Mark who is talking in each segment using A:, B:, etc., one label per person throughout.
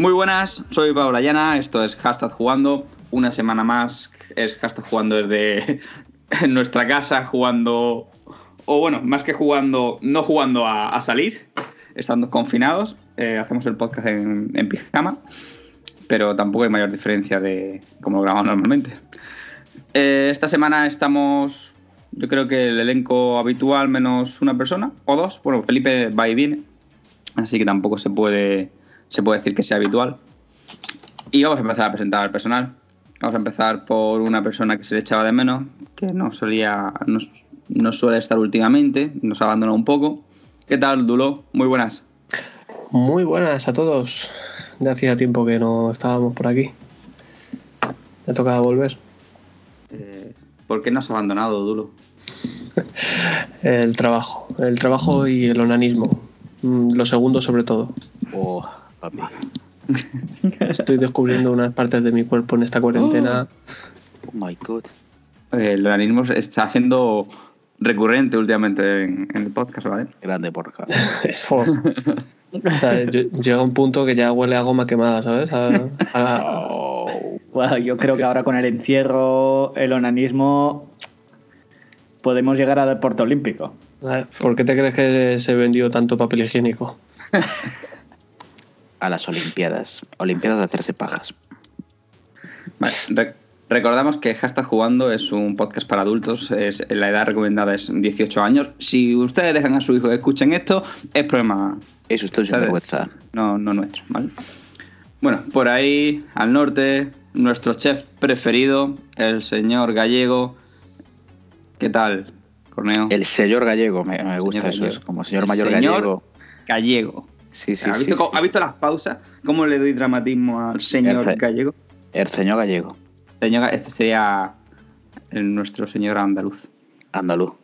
A: Muy buenas, soy Paula Llana, esto es Hashtag Jugando. Una semana más es Hashtag Jugando desde nuestra casa, jugando, o bueno, más que jugando, no jugando a, salir, estando confinados. Eh, hacemos el podcast en, pijama, pero tampoco hay mayor diferencia de cómo lo grabamos normalmente. Eh, esta semana estamos, yo creo que el elenco habitual menos una persona o dos. Bueno, Felipe va y viene, así que tampoco se puede se puede decir que sea habitual. Y vamos a empezar a presentar al personal. Vamos a empezar por una persona que se le echaba de menos, que no solía, no, suele estar últimamente, nos ha abandonado un poco. ¿Qué tal, Dulo? Muy buenas.
B: Muy buenas a todos. Ya hacía tiempo que no estábamos por aquí. Me tocaba volver.
A: Eh, ¿Por qué nos has abandonado, Dulo?
B: el trabajo. El trabajo y el onanismo. Mm, lo segundo sobre todo.
A: Oh.
B: Estoy descubriendo unas partes de mi cuerpo en esta cuarentena.
A: Oh, my god. Eh, el organismo está siendo recurrente últimamente en, el podcast, ¿vale?
C: Grande porca.
B: es for. o sea, llega un punto que ya huele a goma quemada, ¿sabes?
C: bueno, yo creo que ahora con el encierro, el onanismo, podemos llegar al deporte olímpico.
B: ¿Por qué te crees que se vendió tanto papel higiénico?
C: a las Olimpiadas. Olimpiadas de hacerse pajas.
A: recordamos que Hashtag Jugando es un podcast para adultos. Es, la edad recomendada es 18 años. Si ustedes dejan a su hijo que escuchen esto, es problema.
C: Es usted su vergüenza.
A: No, no nuestro, ¿vale? Bueno, por ahí, al norte, nuestro chef preferido, el señor Gallego. ¿Qué tal, Corneo?
C: El señor Gallego, me, gusta eso, es como señor mayor
A: señor
C: Gallego.
A: Gallego.
C: Sí, sí,
A: ¿Ha visto, ¿Ha visto las pausas? ¿Cómo le doy dramatismo al señor gallego?
C: El señor gallego.
A: Este sería nuestro señor andaluz.
C: Andaluz.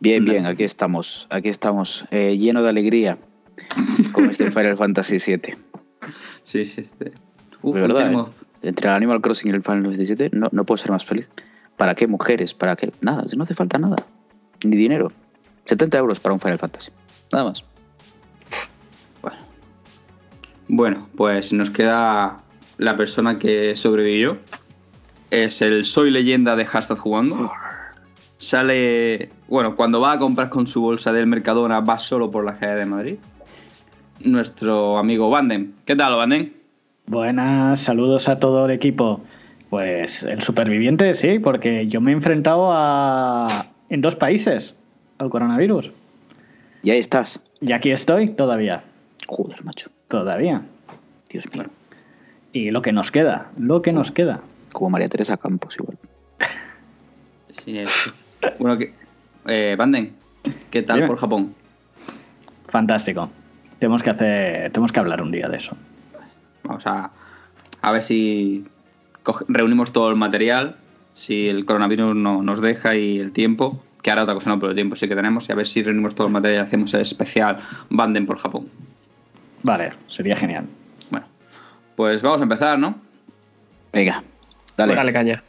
C: Bien, bien, aquí estamos. Aquí estamos, eh, lleno de alegría con este Final Fantasy VII.
A: Sí, sí.
C: Uf, verdad, eh, entre el Animal Crossing y el Final Fantasy VII no, no puedo ser más feliz. ¿Para qué mujeres? ¿Para qué? Nada, no hace falta nada. Ni dinero. 70 euros para un Final Fantasy. Nada más.
A: Bueno, pues nos queda la persona que sobrevivió. Es el Soy Leyenda de Hashtag Jugando. Sale, bueno, cuando va a comprar con su bolsa del Mercadona, va solo por la calle de Madrid. Nuestro amigo Banden. ¿Qué tal, Banden?
D: Buenas, saludos a todo el equipo. Pues el superviviente, sí, porque yo me he enfrentado a en dos países al coronavirus.
C: Y ahí estás.
D: Y aquí estoy todavía.
C: Joder, macho.
D: Todavía.
C: Dios mío.
D: Y lo que nos queda, lo que nos queda.
C: Como María Teresa Campos, igual.
A: Sí, es. Bueno, que, eh, Banden, ¿qué tal por Japón?
D: Fantástico. Tenemos que hacer, tenemos que hablar un día de eso.
A: Vamos a, a ver si reunimos todo el material, si el coronavirus no, nos deja y el tiempo, que ahora otra cosa no, pero el tiempo sí que tenemos, y a ver si reunimos todo el material y hacemos el especial Banden por Japón.
D: Vale, sería genial.
A: Bueno, pues vamos a empezar, ¿no?
C: Venga, dale.
B: Dale caña.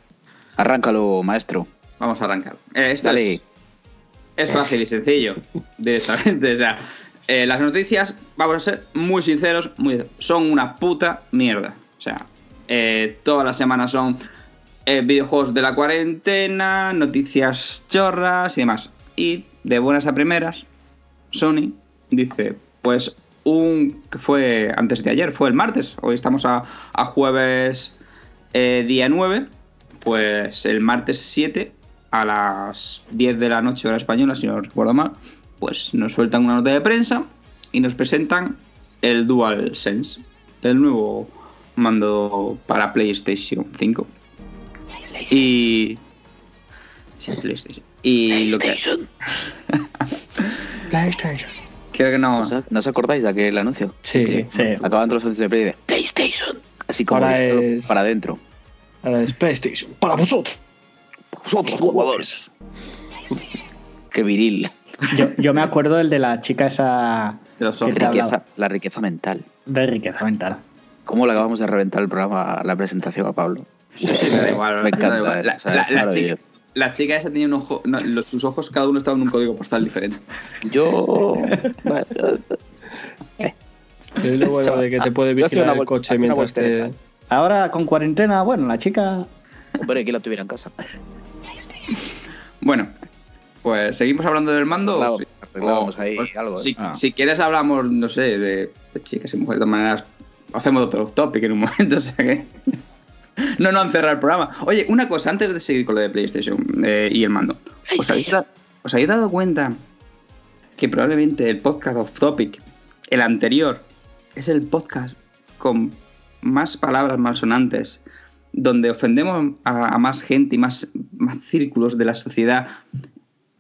C: Arráncalo, maestro.
A: Vamos a arrancar. Eh, dale. Es, fácil y sencillo, directamente. O sea, eh, las noticias, vamos a ser muy sinceros, muy, son una puta mierda. O sea, eh, todas las semanas son videojuegos de la cuarentena, noticias chorras y demás. Y de buenas a primeras, Sony dice, pues un que fue antes de ayer, fue el martes, hoy estamos a, jueves eh, día 9, pues el martes 7 a las 10 de la noche hora española, si no recuerdo mal, pues nos sueltan una nota de prensa y nos presentan el DualSense, el nuevo mando para PlayStation 5. Y... Sí, PlayStation. Y
C: PlayStation.
B: PlayStation.
A: Creo que no.
C: ¿No os acordáis de aquel anuncio?
B: Sí, sí.
C: Acaban todos los anuncios de Play de PlayStation. Así como para, para adentro.
B: Para es PlayStation. Para vosotros.
C: Para vosotros, jugadores. Qué viril.
D: Yo, me acuerdo del de la chica esa.
C: De los riqueza, la riqueza mental.
D: De riqueza mental.
C: ¿Cómo le acabamos de reventar el programa, la presentación a Pablo?
A: me da igual, me encanta. La, chica, la chica esa tenía un ojo, sus ojos cada uno estaba en un código postal diferente.
C: Yo.
B: Es lo bueno de que te puede vigilar el coche mientras te...
D: Ahora con cuarentena, bueno, la chica...
C: Hombre, que la tuviera en casa.
A: Bueno, pues seguimos hablando del mando.
C: ahí algo.
A: ¿eh? Ah. Si, quieres hablamos, no sé, de, chicas y mujeres, de todas maneras hacemos otro topic en un momento, o sea que... no, no han cerrado el programa. Oye, una cosa, antes de seguir con lo de PlayStation eh, y el mando. ¿Os habéis, ¿Os habéis dado cuenta que probablemente el podcast of topic, el anterior, es el podcast con más palabras malsonantes, donde ofendemos a, más gente y más, más círculos de la sociedad,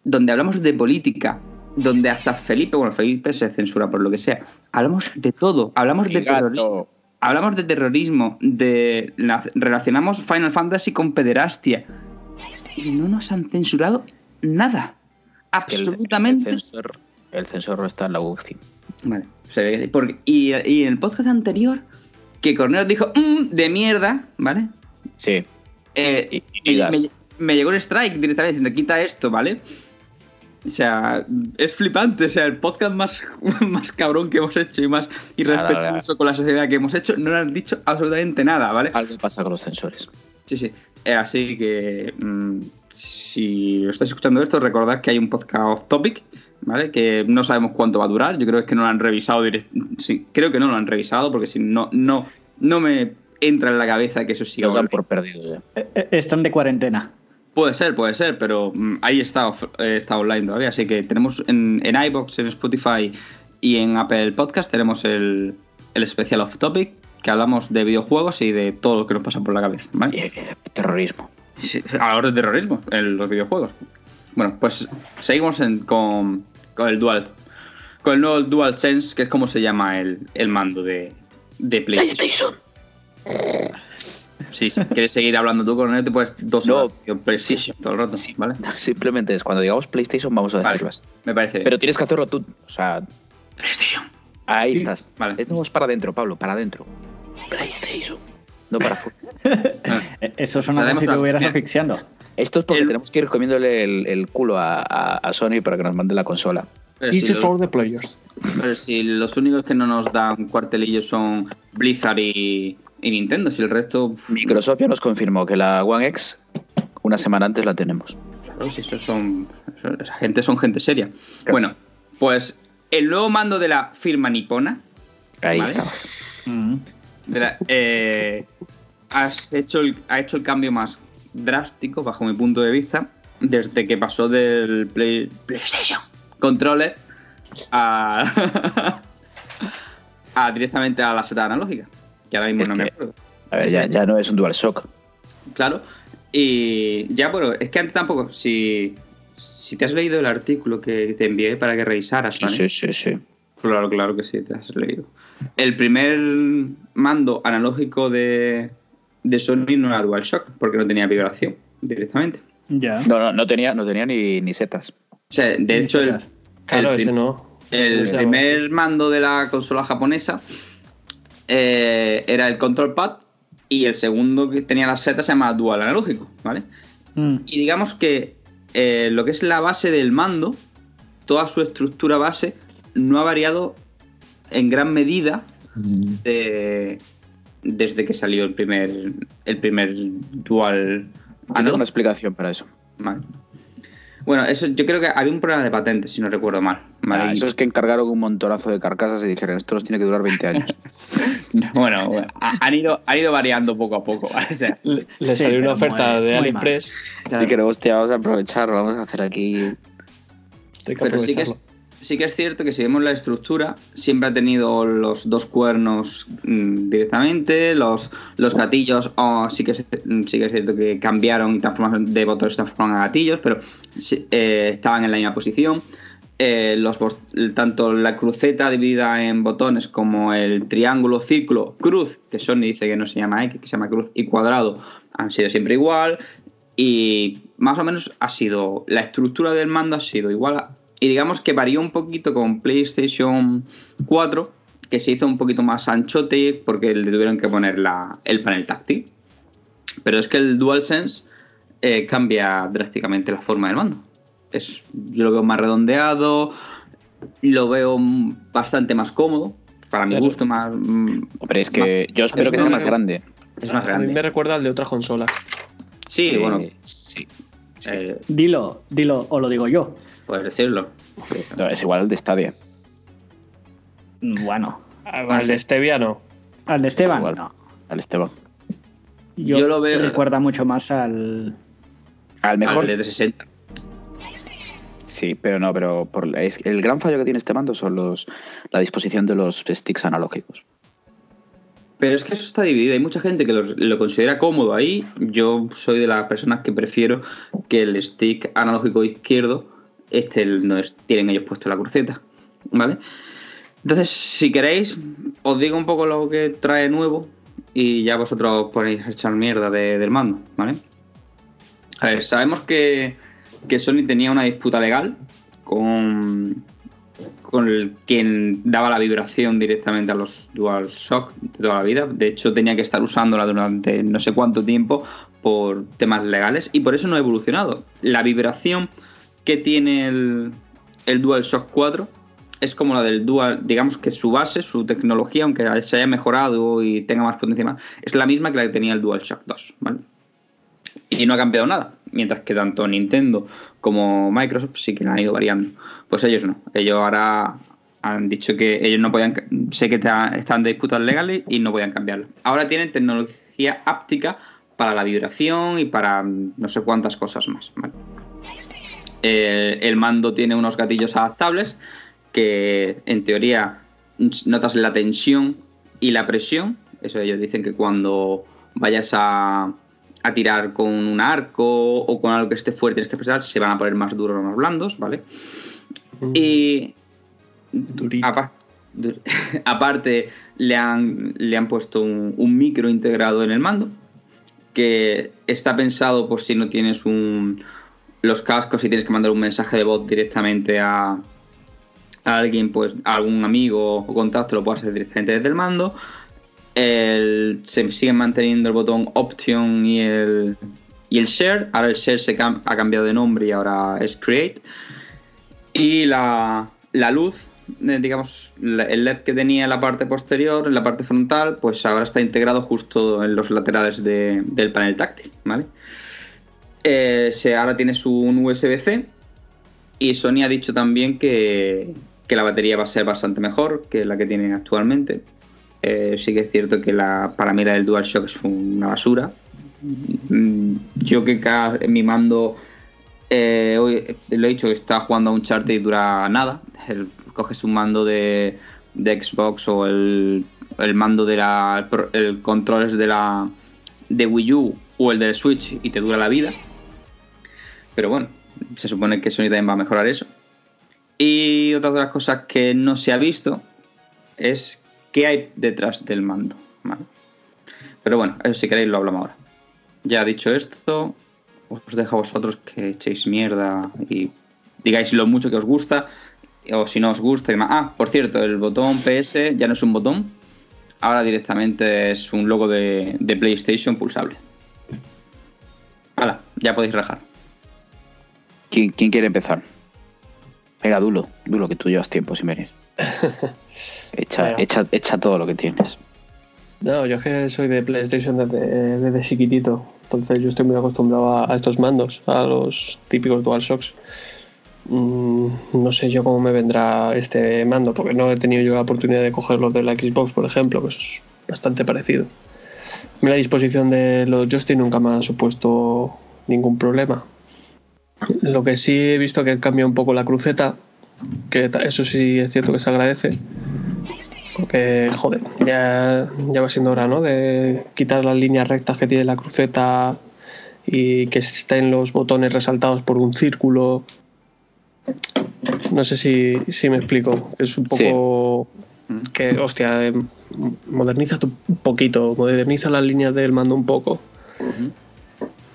A: donde hablamos de política, donde hasta Felipe, bueno, Felipe se censura por lo que sea, hablamos de todo, hablamos de terrorismo. Hablamos de terrorismo, de relacionamos Final Fantasy con pederastia y no nos han censurado nada. Absolutamente.
C: El, censor, no está en la UCI.
A: Vale. y, y, en el podcast anterior, que Corneo dijo, mm, de mierda, ¿vale?
C: Sí.
A: Eh, me, llegó el strike directamente diciendo, quita esto, ¿vale? O sea, es flipante. O sea, el podcast más, más cabrón que hemos hecho y más irrespetuoso con la sociedad que hemos hecho, no le han dicho absolutamente nada, ¿vale?
C: Algo pasa con los censores.
A: Sí, sí. Eh, así que mm, si estáis escuchando esto, recordad que hay un podcast off topic, ¿vale? Que no sabemos cuánto va a durar. Yo creo que no lo han revisado. Sí, creo que no lo han revisado porque si no, no, no me entra en la cabeza que eso siga.
C: Nos dan por perdidos ya.
D: Eh, eh, están de cuarentena.
A: Puede ser, puede ser, pero mm, ahí está, está online todavía. Así que tenemos en, en iBox, en Spotify y en Apple Podcast tenemos el, el especial off topic que hablamos de videojuegos y de todo lo que nos pasa por la cabeza. ¿vale?
C: terrorismo.
A: Sí, de terrorismo en los videojuegos. Bueno, pues seguimos con, con, el Dual. Con el nuevo Dual Sense, que es como se llama el, el mando de, de PlayStation. Sí, si quieres seguir hablando tú con él, te puedes dos
C: no,
A: PlayStation todo el rato, ¿vale?
C: Simplemente es cuando digamos PlayStation vamos a decirlas.
A: me parece
C: Pero tienes que hacerlo tú, o sea...
A: PlayStation.
C: Ahí estás.
A: Vale.
C: Esto es para adentro, Pablo, para adentro. PlayStation. No para
D: ah. Eso suena como si te hubieras asfixiando.
C: Esto es porque tenemos que ir comiéndole el, culo a, Sony para que nos mande la consola.
B: This is for the players.
A: Pero si los únicos que no nos dan cuartelillos son Blizzard y, y Nintendo, si el resto.
C: Microsoft ya nos confirmó que la One X una semana antes la tenemos.
A: Claro, si eso son. esa gente son gente seria. Bueno, pues el nuevo mando de la firma nipona.
C: Ahí está.
A: Mm. Eh, has hecho ha hecho el cambio más drástico, bajo mi punto de vista, desde que pasó del PlayStation Controller a, a directamente a la seta analógica que ahora mismo no me acuerdo.
C: A ver, ya, no es un DualShock.
A: Claro. Y ya, bueno, es que antes tampoco, si, si te has leído el artículo que te envié para que revisaras,
C: Sí, sí, sí.
A: Claro, claro que sí, te has leído. El primer mando analógico de, de Sony no era DualShock, porque no tenía vibración directamente.
C: Ya. No, no, no tenía, no tenía ni, ni setas.
A: O sea, de hecho, el,
B: claro, ese no.
A: El primer mando de la consola japonesa eh, era el control pad y el segundo que tenía la seta se llama dual analógico, ¿vale? Mm. Y digamos que eh, lo que es la base del mando, toda su estructura base, no ha variado en gran medida mm. desde que salió el primer, el primer dual
C: analógico. una explicación para eso.
A: Vale. Bueno, eso yo creo que había un problema de patentes, si no recuerdo mal.
C: Ah, eso es que encargaron un montonazo de carcasas y dijeron, esto nos tiene que durar 20 años.
A: bueno, han, ido, ido variando poco a poco.
B: le, salió una oferta de AliExpress.
C: Y que hostia, vamos a aprovecharlo, vamos a hacer aquí...
A: Pero sí que, sí que es cierto que si vemos la estructura, siempre ha tenido los dos cuernos mm, directamente, los, los gatillos oh, sí, que, sí que es cierto que cambiaron y transformaron de botones transformaron a gatillos, pero eh, estaban en la misma posición. Eh, los, tanto la cruceta dividida en botones como el triángulo, círculo, cruz, que Sony dice que no se llama X, que se llama cruz, y cuadrado, han sido siempre igual. Y más o menos ha sido, la estructura del mando ha sido igual y digamos que varió un poquito con PlayStation 4, que se hizo un poquito más anchote porque le tuvieron que poner la, el panel táctil. Pero es que el DualSense eh, cambia drásticamente la forma del mando. Es, yo lo veo más redondeado, lo veo bastante más cómodo para mi gusto más.
C: Pero es que yo espero que sea más grande.
A: Es más grande.
B: A mí me recuerda al de otra consola.
A: Sí, bueno.
C: Sí.
D: Eh, dilo, dilo, o lo digo yo.
A: Puedes decirlo.
C: es igual al de Stadia.
D: Bueno.
B: Al de Stevia no.
D: Al de Esteban, no.
C: Al Esteban.
D: Yo, lo veo. Recuerda mucho más al.
C: Al mejor.
A: Al de 60.
C: Sí, pero no, pero el gran fallo que tiene este mando son los la disposición de los sticks analógicos.
A: Pero es que eso está dividido. Hay mucha gente que lo, considera cómodo ahí. Yo soy de las personas que prefiero que el stick analógico izquierdo este no es, tienen ellos puesto la cruceta. ¿Vale? Entonces, si queréis, os digo un poco lo que trae nuevo y ya vosotros podéis echar mierda del mando, ¿vale? A ver, sabemos que, que Sony tenía una disputa legal con, con el, quien daba la vibración directamente a los DualShock de toda la vida. De hecho, tenía que estar usándola durante no sé cuánto tiempo por temas legales y por eso no ha evolucionado. La vibración que tiene el, el DualShock 4 es como la del Dual, digamos que su base, su tecnología, aunque se haya mejorado y tenga más potencia, es la misma que la que tenía el DualShock 2, ¿vale? Y no ha cambiado nada, mientras que tanto Nintendo como Microsoft sí que han ido variando. Pues ellos no, ellos ahora han dicho que ellos no podían, sé que están de disputas legales y no podían cambiarlo. Ahora tienen tecnología áptica para la vibración y para no sé cuántas cosas más. Eh, el mando tiene unos gatillos adaptables que en teoría notas la tensión y la presión. Eso ellos dicen que cuando vayas a, tirar con un arco o con algo que esté fuerte tienes que presar, se van a poner más duros o más blandos, ¿vale? Mm. Y aparte le han, le han puesto un, un, micro integrado en el mando que está pensado por si no tienes un, los cascos y tienes que mandar un mensaje de voz directamente a, alguien, pues algún amigo o contacto lo puede hacer directamente desde el mando. Se sigue manteniendo el botón Option y el, y el Share. Ahora el Share se ha cambiado de nombre y ahora es Create. Y la, luz, eh, digamos, el LED que tenía en la parte posterior, en la parte frontal, pues ahora está integrado justo en los laterales del panel táctil, ¿vale? Eh, se, ahora tiene su USB-C y Sony ha dicho también que, que, la batería va a ser bastante mejor que la que tiene actualmente. Eh, sí que es cierto que la, para mí la del DualShock es una basura. Mm, yo que en mi mando, eh, hoy lo he dicho, está jugando a un chart y dura nada. coges un mando de, de Xbox o el, el mando de la el controles de la de Wii U o el del Switch y te dura la vida. Pero bueno, se supone que Sony también va a mejorar eso. Y otra de las cosas que no se ha visto es qué hay detrás del mando. Pero bueno, eso si queréis lo hablamos ahora. Ya dicho esto, os dejo a vosotros que echéis mierda y digáis lo mucho que os gusta o si no os gusta. Ah, por cierto, el botón PS ya no es un botón, ahora directamente es un logo de, de PlayStation pulsable. Hala, ya podéis rajar.
C: ¿Quién, quiere empezar? Venga, Dulo, Dulo, que tú llevas tiempo sin venir. Echa, echa, todo lo que tienes.
B: No, yo es que soy de PlayStation desde, chiquitito. Entonces yo estoy muy acostumbrado a, estos mandos, a los típicos DualShocks. Mm, no sé yo cómo me vendrá este mando, porque no he tenido yo la oportunidad de cogerlos de la Xbox, por ejemplo, que es bastante parecido. La disposición de los Justin nunca me ha supuesto ningún problema. Lo que sí he visto que cambia un poco la cruceta, que eso sí es cierto que se agradece. Porque, joder, ya, ya va siendo hora, ¿no? De quitar las líneas rectas que tiene la cruceta y que estén los botones resaltados por un círculo. No sé si, me explico. Es un poco. Que, hostia, eh, moderniza un poquito, moderniza las líneas del mando un poco.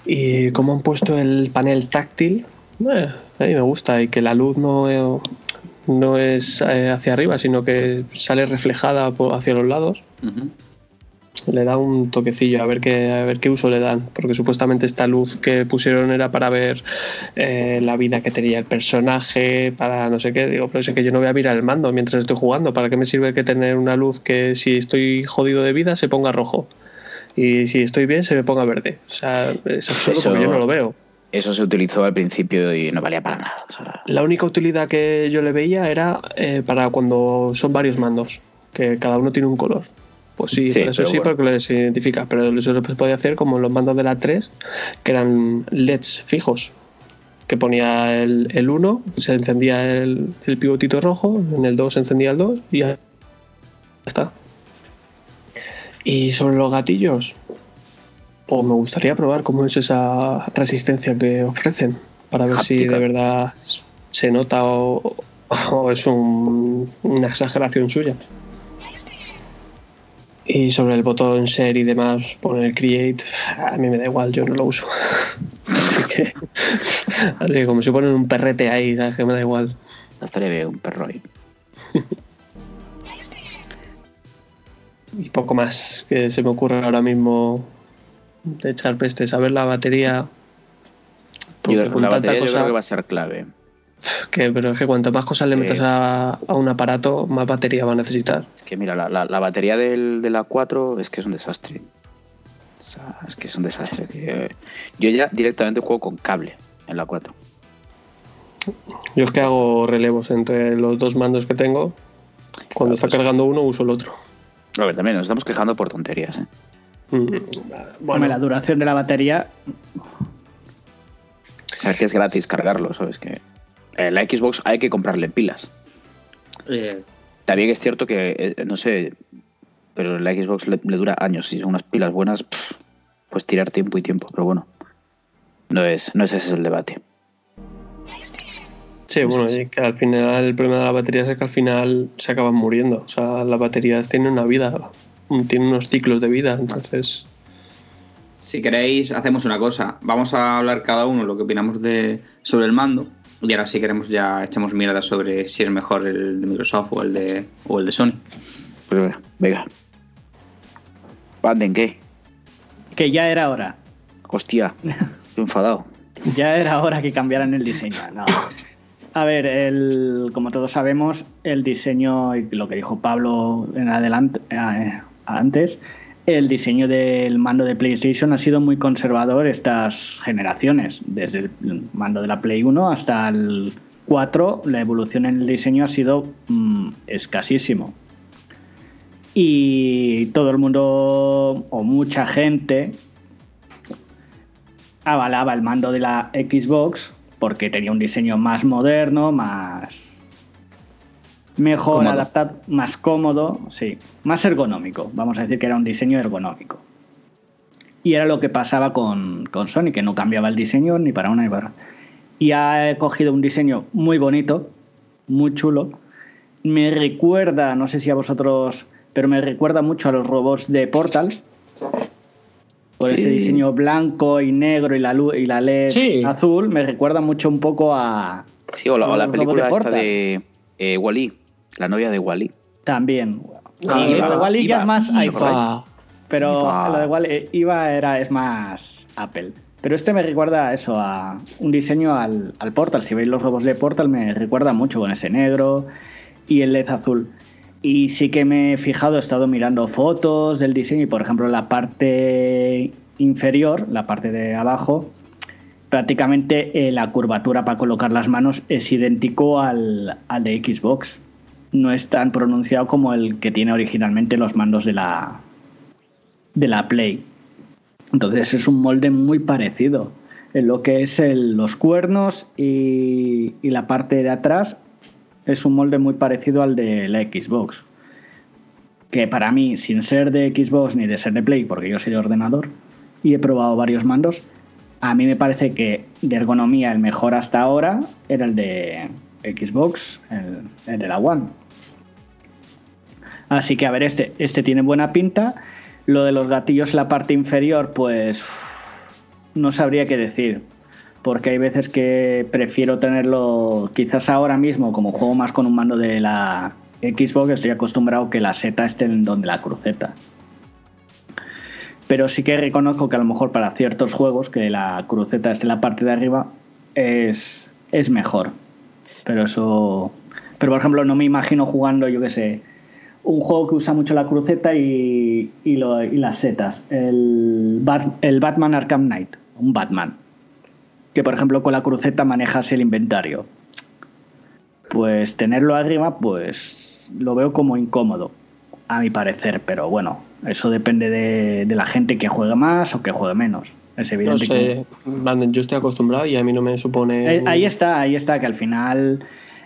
B: Y como han puesto el panel táctil, eh, a mí me gusta y que la luz no, no es eh, hacia arriba, sino que sale reflejada hacia los lados. le da un toquecillo a ver qué a ver qué uso le dan porque supuestamente esta luz que pusieron era para ver eh, la vida que tenía el personaje para no sé qué. Digo pero es que yo no voy a mirar el mando mientras estoy jugando. Para qué me sirve que tener una luz que si estoy jodido de vida se ponga rojo y si estoy bien se me ponga verde. O sea es absurdo
C: Eso-
B: porque yo no lo veo
C: Eso se utilizó al principio y no valía para nada. o sea,
B: la única utilidad que yo le veía era eh, para cuando son varios mandos, que cada uno tiene un color. Pues sí, eso sí,
C: bueno.
B: porque les identifica. Pero eso se podía hacer como en los mandos de la 3, que eran LEDs fijos. Que ponía el, el 1, se encendía el, el pivotito rojo, en el 2 se encendía el 2 y ya está. Y sobre los gatillos, pues me gustaría probar cómo es esa resistencia que ofrecen para ver si de verdad se nota o, o es un- una exageración suya. Y sobre el botón share y demás, poner create, a mí me da igual, yo no lo uso. Así que, así que como si ponen un perrete ahí, ¿sabes? Que me da igual.
C: la historia de un perro ahí.
B: Y poco más que se me ocurre ahora mismo de echar peste. Saber la batería. porque
C: Yo-
B: con
C: la batería yo
B: cosa-
C: creo que va a ser clave.
B: que- pero es que cuanto más cosas le metas
C: Eh.
B: a, a un aparato, más batería va a necesitar.
C: Es que mira, la, la- la batería del, de la 4 es que es un desastre. O sea, es que es un desastre. Que, yo ya directamente juego con cable en la 4.
B: Yo es que hago relevos entre los dos mandos que tengo. Cuando está
C: pues-
B: cargando uno, uso el otro.
C: A ver, también nos estamos quejando por tonterías. ¿eh?
D: Bueno, la duración de la batería,
C: Es que es gratis cargarlo, ¿sabes? Que eh, la Xbox hay que comprarle pilas.
A: Eh,
C: También es cierto que, eh, no sé, pero la Xbox le, le dura años. Si son unas pilas buenas, pff, pues tirar tiempo y tiempo. Pero bueno, no es, no es ese el debate.
B: sí, bueno, y que al final el problema de la batería es que al final se acaban muriendo. O sea, las baterías tienen una vida, tienen unos ciclos de vida. Entonces,
A: si queréis, hacemos una cosa. Vamos a hablar cada uno lo que opinamos de, sobre el mando. Y ahora si queremos ya echamos mierda sobre si es mejor el de Microsoft o el de, o el de Sony.
C: Pero venga, venga. Banden, ¿qué?
D: que ya era hora.
C: Hostia, estoy enfadado.
D: Ya era hora que cambiaran el diseño. No. A ver, el, como todos sabemos, el diseño, y lo que dijo Pablo en adelante, eh, antes, el diseño del mando de PlayStation ha sido muy conservador estas generaciones. Desde el mando de la Play 1 hasta el 4, la evolución en el diseño ha sido mm, escasísimo. Y todo el mundo, o mucha gente, avalaba el mando de la Xbox porque tenía un diseño más moderno, más mejor
C: Cómodo.
D: adaptado, más cómodo, sí, más ergonómico. Vamos a decir que era un diseño ergonómico. Y era lo que pasaba con, con Sony, que no cambiaba el diseño ni para una ni para otra. Y ha cogido un diseño muy bonito, muy chulo. Me recuerda, no sé si a vosotros, pero me recuerda mucho a los robots de Portal. Por
C: Sí.
D: ese diseño blanco y negro y la luz y la LED
B: Sí.
D: azul, me recuerda mucho un poco a.
C: Sí, o la, o película
D: de
C: esta de eh, Wally, la novia de Wally.
D: También.
B: Ah,
D: y lo de Wall-E ya es más iPhone. Pero
C: Iva.
D: lo de Wall-E, Iva era, es más Apple. Pero este me recuerda a eso, a un diseño al, al Portal. Si veis los robots de Portal, me recuerda mucho con ese negro y el LED azul. Y sí que me he fijado, he estado mirando fotos del diseño y, por ejemplo, la parte inferior, la parte de abajo, prácticamente eh, la curvatura para colocar las manos es idéntico al, al de Xbox. No es tan pronunciado como el que tiene originalmente los mandos de la, de la Play. Entonces es un molde muy parecido. En lo que es los cuernos y, y la parte de atrás es un molde muy parecido al de la Xbox. Que para mí, sin ser de Xbox ni de ser de Play, porque yo soy de ordenador y he probado varios mandos, a mí me parece que de ergonomía el mejor hasta ahora era el de Xbox, el, el de la One. Así que a ver, este, este tiene buena pinta. Lo de los gatillos en la parte inferior, pues no sabría qué decir. Porque hay veces que prefiero tenerlo, quizás ahora mismo, como juego más con un mando de la Xbox, estoy acostumbrado que la seta esté en donde la cruceta. Pero sí que reconozco que a lo mejor para ciertos juegos que la cruceta esté en la parte de arriba es, es mejor. Pero eso. Pero por ejemplo, no me imagino jugando, yo qué sé, un juego que usa mucho la cruceta y, y, las setas. El, el Batman Arkham Knight. Un Batman. Que por ejemplo con la cruceta manejas el inventario. Pues tenerlo arriba, pues lo veo como incómodo a mi parecer, pero bueno, eso depende de, la gente que juegue más o que juegue menos. Es evidente
B: no sé, yo estoy acostumbrado y a mí no me supone.
D: Ahí está, ahí está, que al final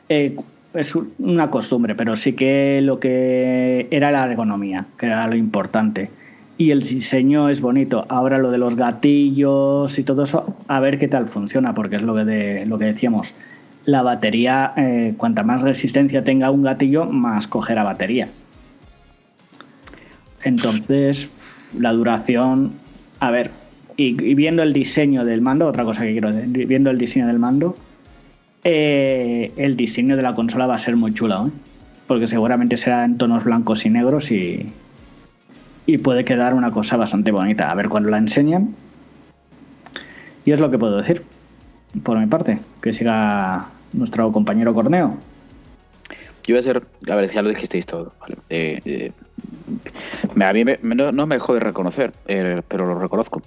D: eh, es una costumbre, pero sí que lo que era la ergonomía, que era lo importante. Y el diseño es bonito. Ahora lo de los gatillos y todo eso, a ver qué tal funciona, porque es lo que, de, lo que decíamos. La batería, eh, cuanta más resistencia tenga un gatillo, más cogerá batería. Entonces, la duración, a ver, y, viendo el diseño del mando, otra cosa que quiero decir, viendo el diseño del mando, eh, el diseño de la consola va a ser muy chulo, ¿eh? porque seguramente será en tonos blancos y negros y, puede quedar una cosa bastante bonita. A ver cuando la enseñan. Y es lo que puedo decir, por mi parte, que siga nuestro compañero Corneo.
C: Yo voy a ser, a ver, ya lo dijisteis todo, eh, eh, a mí no, me jode reconocer, pero lo reconozco,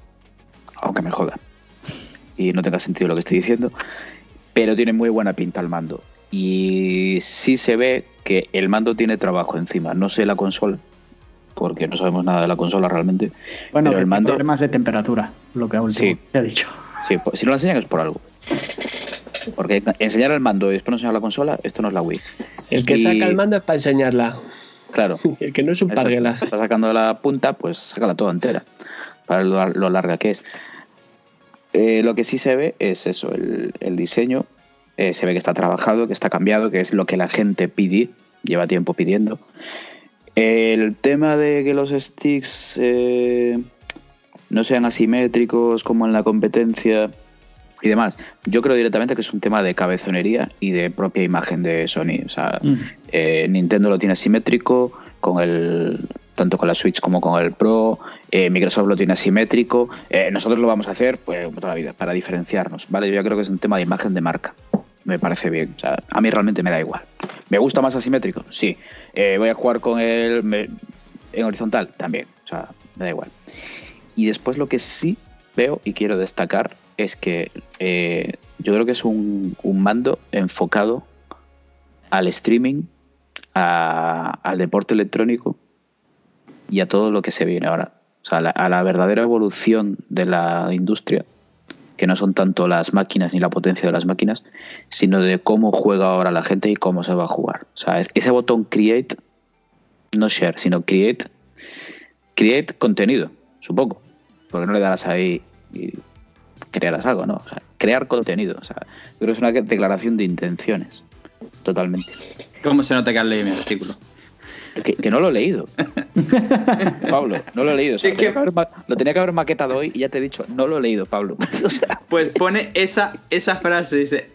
C: aunque me joda. Y no tenga sentido lo que estoy diciendo, pero tiene muy buena pinta el mando. Y sí se ve que el mando tiene trabajo encima. No sé la consola, porque no sabemos nada de la consola realmente.
D: Bueno, pero el mando. Problemas de temperatura, lo que aún se ha dicho.
C: Sí, pues, si no la enseñan es por algo. Porque enseñar el mando y después no enseñar la consola, esto no es la Wii.
B: El que saca el mando es para enseñarla.
C: Claro.
B: el que no es un parguelas.
C: Está sacando la punta, pues sácala toda entera. Para lo, larga que es. Eh, lo que sí se ve es eso, el, diseño. Eh, se ve que está trabajado, que está cambiado, que es lo que la gente pide, lleva tiempo pidiendo. El tema de que los sticks eh, no sean asimétricos como en la competencia, y demás. Yo creo directamente que es un tema de cabezonería y de propia imagen de Sony. O sea, mm. eh, Nintendo lo tiene asimétrico con el tanto con la Switch como con el Pro. Eh, Microsoft lo tiene asimétrico. Eh, nosotros lo vamos a hacer pues toda la vida para diferenciarnos. Vale, yo creo que es un tema de imagen de marca. Me parece bien. A mí realmente me da igual. ¿Me gusta más asimétrico? Sí. voy a jugar con él en horizontal también. Me da igual. Y después lo que sí veo y quiero destacar es que eh, yo creo que es un, mando enfocado al streaming, al deporte electrónico y a todo lo que se viene ahora. O sea, a la, verdadera evolución de la industria, que no son tanto las máquinas ni la potencia de las máquinas, sino de cómo juega ahora la gente y cómo se va a jugar. O sea, ese botón create, no share, sino create, create contenido, supongo. Porque no le das ahí y crearás algo, ¿no? O sea, crear contenido. O sea, yo creo que es una declaración de intenciones. Totalmente.
A: ¿Cómo se nota que has leído mi artículo?
C: Que, no lo he leído. Pablo, no lo he leído. lo tenía que haber maquetado hoy y ya te he dicho, no lo he leído, Pablo.
A: pues pone esa, esa frase, dice,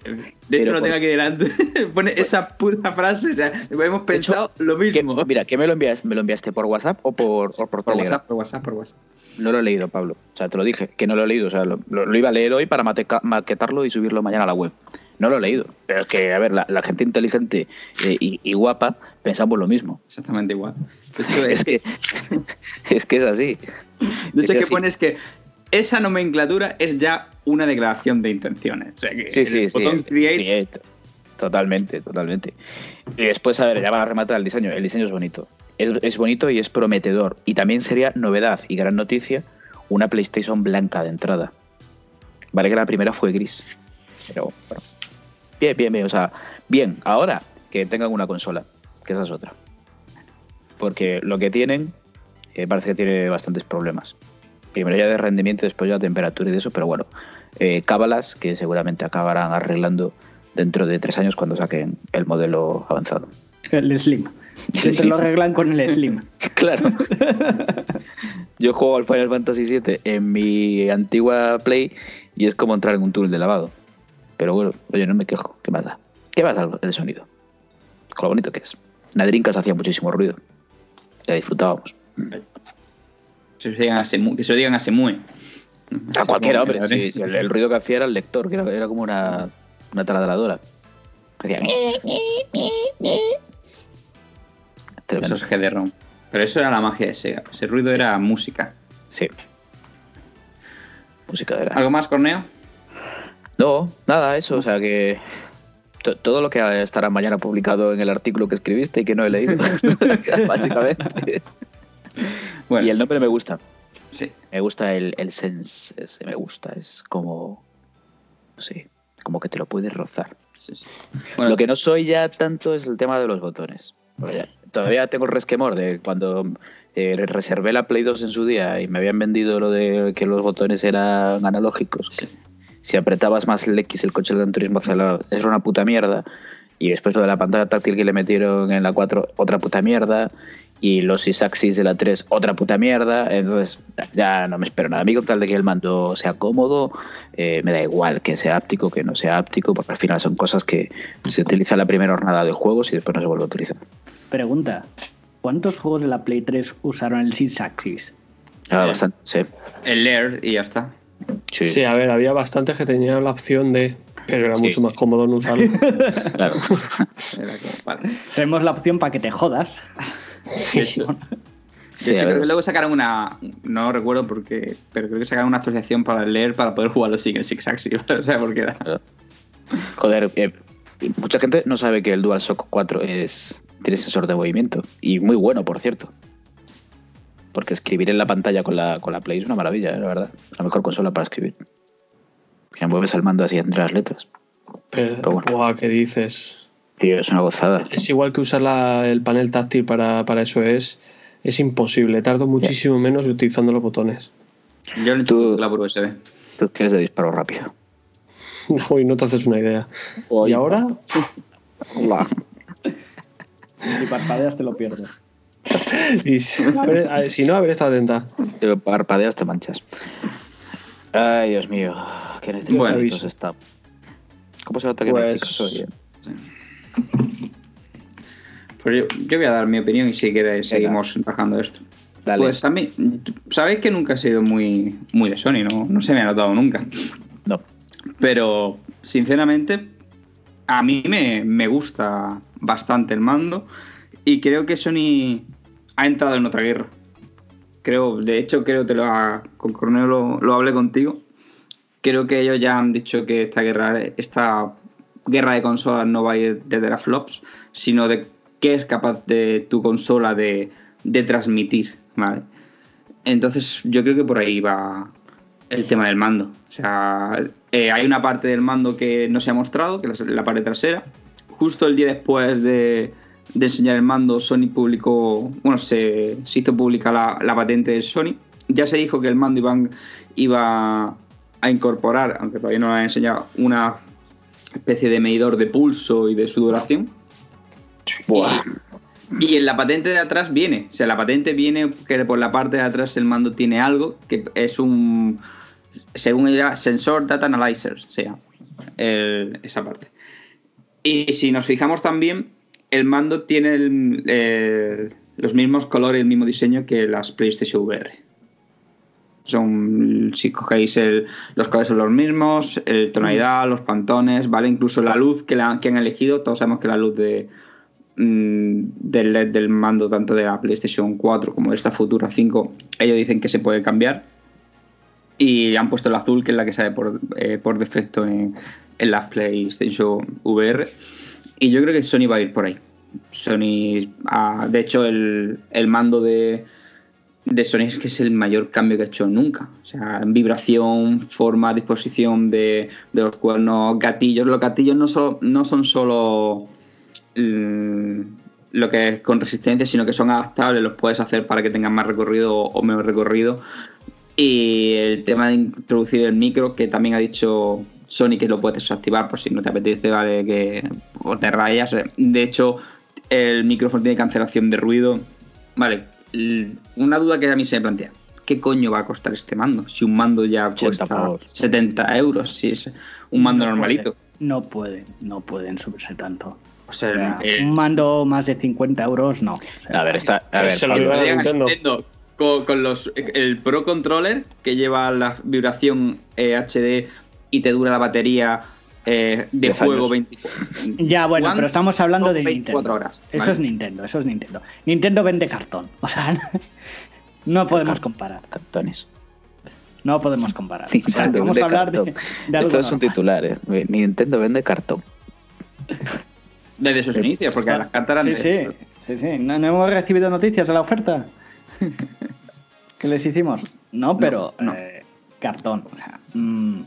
A: de hecho lo tengo aquí delante, pone esa puta frase, o sea, hemos pensado lo mismo.
C: mira, ¿qué me lo enviaste? ¿Me lo enviaste por WhatsApp o por, por,
A: por, por WhatsApp? Por WhatsApp, por WhatsApp.
C: No lo he leído, Pablo. O sea, te lo dije, que no lo he leído. O sea, lo, iba a leer hoy para maquetarlo y subirlo mañana a la web. No lo he leído. Pero es que, a ver, la, gente inteligente eh, y, guapa pensamos lo mismo.
A: Exactamente igual.
C: es, que, es que es así.
A: No sé qué pones que esa nomenclatura es ya una declaración de intenciones. O sea que
C: sí, sí, sí, create... Totalmente, totalmente. Y después, a ver, ya van a rematar el diseño. El diseño es bonito. Es, es bonito y es prometedor. Y también sería novedad y gran noticia una PlayStation blanca de entrada. Vale que la primera fue gris. Pero bueno, Bien, bien, bien. O sea, bien, ahora que tengan una consola, que esa es otra. Porque lo que tienen, eh, parece que tiene bastantes problemas. Primero ya de rendimiento, después ya de temperatura y de eso, pero bueno, eh, cábalas que seguramente acabarán arreglando dentro de tres años cuando saquen el modelo avanzado.
D: El Slim. Se lo arreglan con el Slim.
C: claro. Yo juego al Final Fantasy VII en mi antigua Play y es como entrar en un túnel de lavado. Pero bueno, oye, no me quejo. ¿Qué más da? ¿Qué más da el sonido? Con lo bonito que es. Nadrincas hacía muchísimo ruido. La disfrutábamos.
A: Que se lo digan a Semue.
C: A cualquiera, hombre. Sí, sí, el, el ruido que hacía era el lector, que era, era como una, una taladradora. Hacía...
A: Eso es GD-ROM. Pero eso era la magia de Sega. Ese ruido era música.
C: Sí. Música era.
A: ¿Algo más, Corneo?
C: No, nada, eso. O sea que. to- Todo lo que estará mañana publicado en el artículo que escribiste y que no he leído. básicamente.
A: Bueno,
C: Y el nombre me gusta.
A: sí.
C: Me gusta el, el sense. Ese me gusta. Es como. No sé. Como que te lo puedes rozar.
A: sí, sí. Bueno,
C: Lo que no soy ya tanto es el tema de los botones. Todavía tengo el resquemor de cuando eh, reservé la Play 2 en su día y me habían vendido lo de que los botones eran analógicos. que si apretabas más el X el coche del Gran Turismo es una puta mierda. Y después lo de la pantalla táctil que le metieron en la 4, otra puta mierda. Y los Sysaxis de la 3, otra puta mierda. Entonces ya no me espero nada. A mí con tal de que el mando sea cómodo, eh, me da igual que sea áptico, que no sea áptico, porque al final son cosas que se utiliza en la primera jornada de juegos y después no se vuelve a utilizar.
D: Pregunta: ¿cuántos juegos de la Play 3 usaron el Six Axis?
C: Ah, bastante, sí.
A: el Lair y ya está.
C: Sí,
B: Sí, a ver, había bastantes que tenían la opción de. Pero era
C: Sí,
B: mucho
C: sí.
B: más cómodo no usarlo.
C: claro.
A: Era que- vale.
D: Tenemos la opción para que te jodas.
B: Sí.
A: De
C: Sí,
A: hecho, creo que luego sacaron una. No recuerdo porque. Pero creo que sacaron una actualización para Lair para poder jugarlo sin el Six Axis. O sea, porque era.
C: Joder, eh, mucha gente no sabe que el DualShock 4 es, tiene sensor de movimiento. Y muy bueno, por cierto. Porque escribir en la pantalla con la, con la Play es una maravilla, eh, la verdad. Es la mejor consola para escribir. Ya mueves el mando así entre las letras.
B: Pero,
C: Pero bueno.
B: buah, ¿qué dices?
C: Tío, es una gozada.
B: Es igual que usar la- el panel táctil para, para eso, es, es imposible. Tardo muchísimo menos utilizando los botones.
A: Yo le
C: Tú-
A: la por USB.
C: Tú tienes de disparo rápido.
B: Uy, no te haces una idea.
C: Uy.
B: Y ahora,
C: Hola.
D: Si parpadeas te lo pierdes.
B: Y si, no, haber estado atenta.
C: Te parpadeas, te manchas. Ay, Dios mío. Qué necesitados
B: aviso.
C: está. ¿Cómo se nota que
B: Pues-
C: chicos hoy? eh?
A: Pues yo, yo voy a dar mi opinión y si queréis seguimos trabajando esto.
C: Dale.
A: Pues a mí, sabéis que nunca he sido muy, muy de Sony, ¿no? No se me ha notado nunca.
C: No.
A: Pero, sinceramente, a mí me, me gusta bastante el mando y creo que Sony ha entrado en otra guerra. Creo, de hecho, creo que lo con Corneo lo, lo hablé contigo. Creo que ellos ya han dicho que esta guerra, esta guerra de consolas no va a ir desde las flops, sino de qué es capaz de tu consola de, de transmitir, ¿vale? Entonces, yo creo que por ahí va el tema del mando. O sea, eh, hay una parte del mando que no se ha mostrado, que es la parte trasera. Justo el día después de, de enseñar el mando, Sony publicó, bueno, se, se hizo pública la, la patente de Sony. Ya se dijo que el mando iban, iba a incorporar, aunque todavía no lo han enseñado, una especie de medidor de pulso y de sudoración.
C: Buah.
A: Y en la patente de atrás viene, o sea, la patente viene que por la parte de atrás el mando tiene algo que es un, según ella, sensor data analyzer, o sea, el- esa parte. Y si nos fijamos también, el mando tiene el- los mismos colores, el mismo diseño que las PlayStation VR. Son, si cogéis los colores son los mismos, el tonalidad, los pantones, ¿vale? Incluso la luz que han elegido, todos sabemos que la luz de, mm, del LED del mando tanto de la PlayStation 4 como de esta futura 5, ellos dicen que se puede cambiar. Y han puesto el azul, que es la que sale por, eh, por defecto en, en las PlayStation VR. Y yo creo que Sony va a ir por ahí. Sony, ah, de hecho, el, el mando de, de Sony es que es el mayor cambio que ha hecho nunca. O sea, vibración, forma, disposición de, de los cuernos, gatillos. Los gatillos no, no son solo mm, lo que es con resistencia, sino que son adaptables, los puedes hacer para que tengan más recorrido o menos recorrido. Y el tema de introducir el micro, que también ha dicho Sony que lo puedes desactivar por si no te apetece, vale, que o te rayas. De hecho, el micrófono tiene cancelación de ruido. Vale, una duda que a mí se me plantea. ¿Qué coño va a costar este mando? Si un mando ya
C: 80
A: cuesta
C: pavos.
A: 70 euros, si es un mando
D: No
A: normalito.
D: puede, no pueden, no pueden subirse tanto.
A: O sea,
D: O sea,
A: el-
D: un mando más de 50 euros, no. O sea,
C: A ver, está. A ver,
B: Se lo
A: que
B: digo
A: se
B: a
A: lo a
B: Nintendo.
A: Con, los, el Pro Controller que lleva la vibración eh, HD y te dura la batería eh, de juego 24
D: Ya, bueno, pero estamos hablando de
A: 24
D: Nintendo.
A: horas.
D: Eso
A: ¿vale?
D: es Nintendo, eso es Nintendo. Nintendo vende cartón. O sea, no podemos comparar.
C: Cartones.
D: No podemos comparar. O sea, vamos
C: vende
D: a hablar de,
C: cartón.
D: de algo
C: Esto es un
D: normal.
C: titular, ¿eh? Nintendo vende cartón.
A: Desde sus inicios, porque las cartas eran
D: Sí,
A: de-
D: sí, sí, sí. ¿No, no hemos recibido noticias de la oferta? ¿Qué les hicimos? No, pero
A: no.
D: eh, cartón. O sea, mm,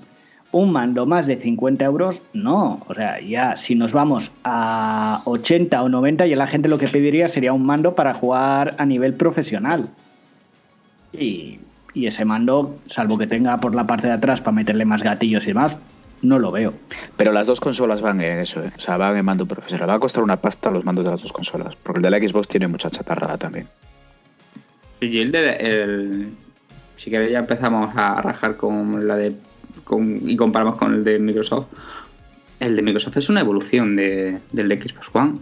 D: un mando más de 50 euros, no. O sea, ya si nos vamos a 80 o 90, ya la gente lo que pediría sería un mando para jugar a nivel profesional. Y, y ese mando, salvo que tenga por la parte de atrás para meterle más gatillos y demás, no lo veo.
C: Pero las dos consolas van en eso, ¿eh? o sea, van en mando profesional. Va a costar una pasta los mandos de las dos consolas, porque el de la Xbox tiene mucha chatarrada también.
A: Y el de. El, si queréis, ya empezamos a rajar con la de. Con- y comparamos con el de Microsoft. El de Microsoft es una evolución de, del de Xbox One.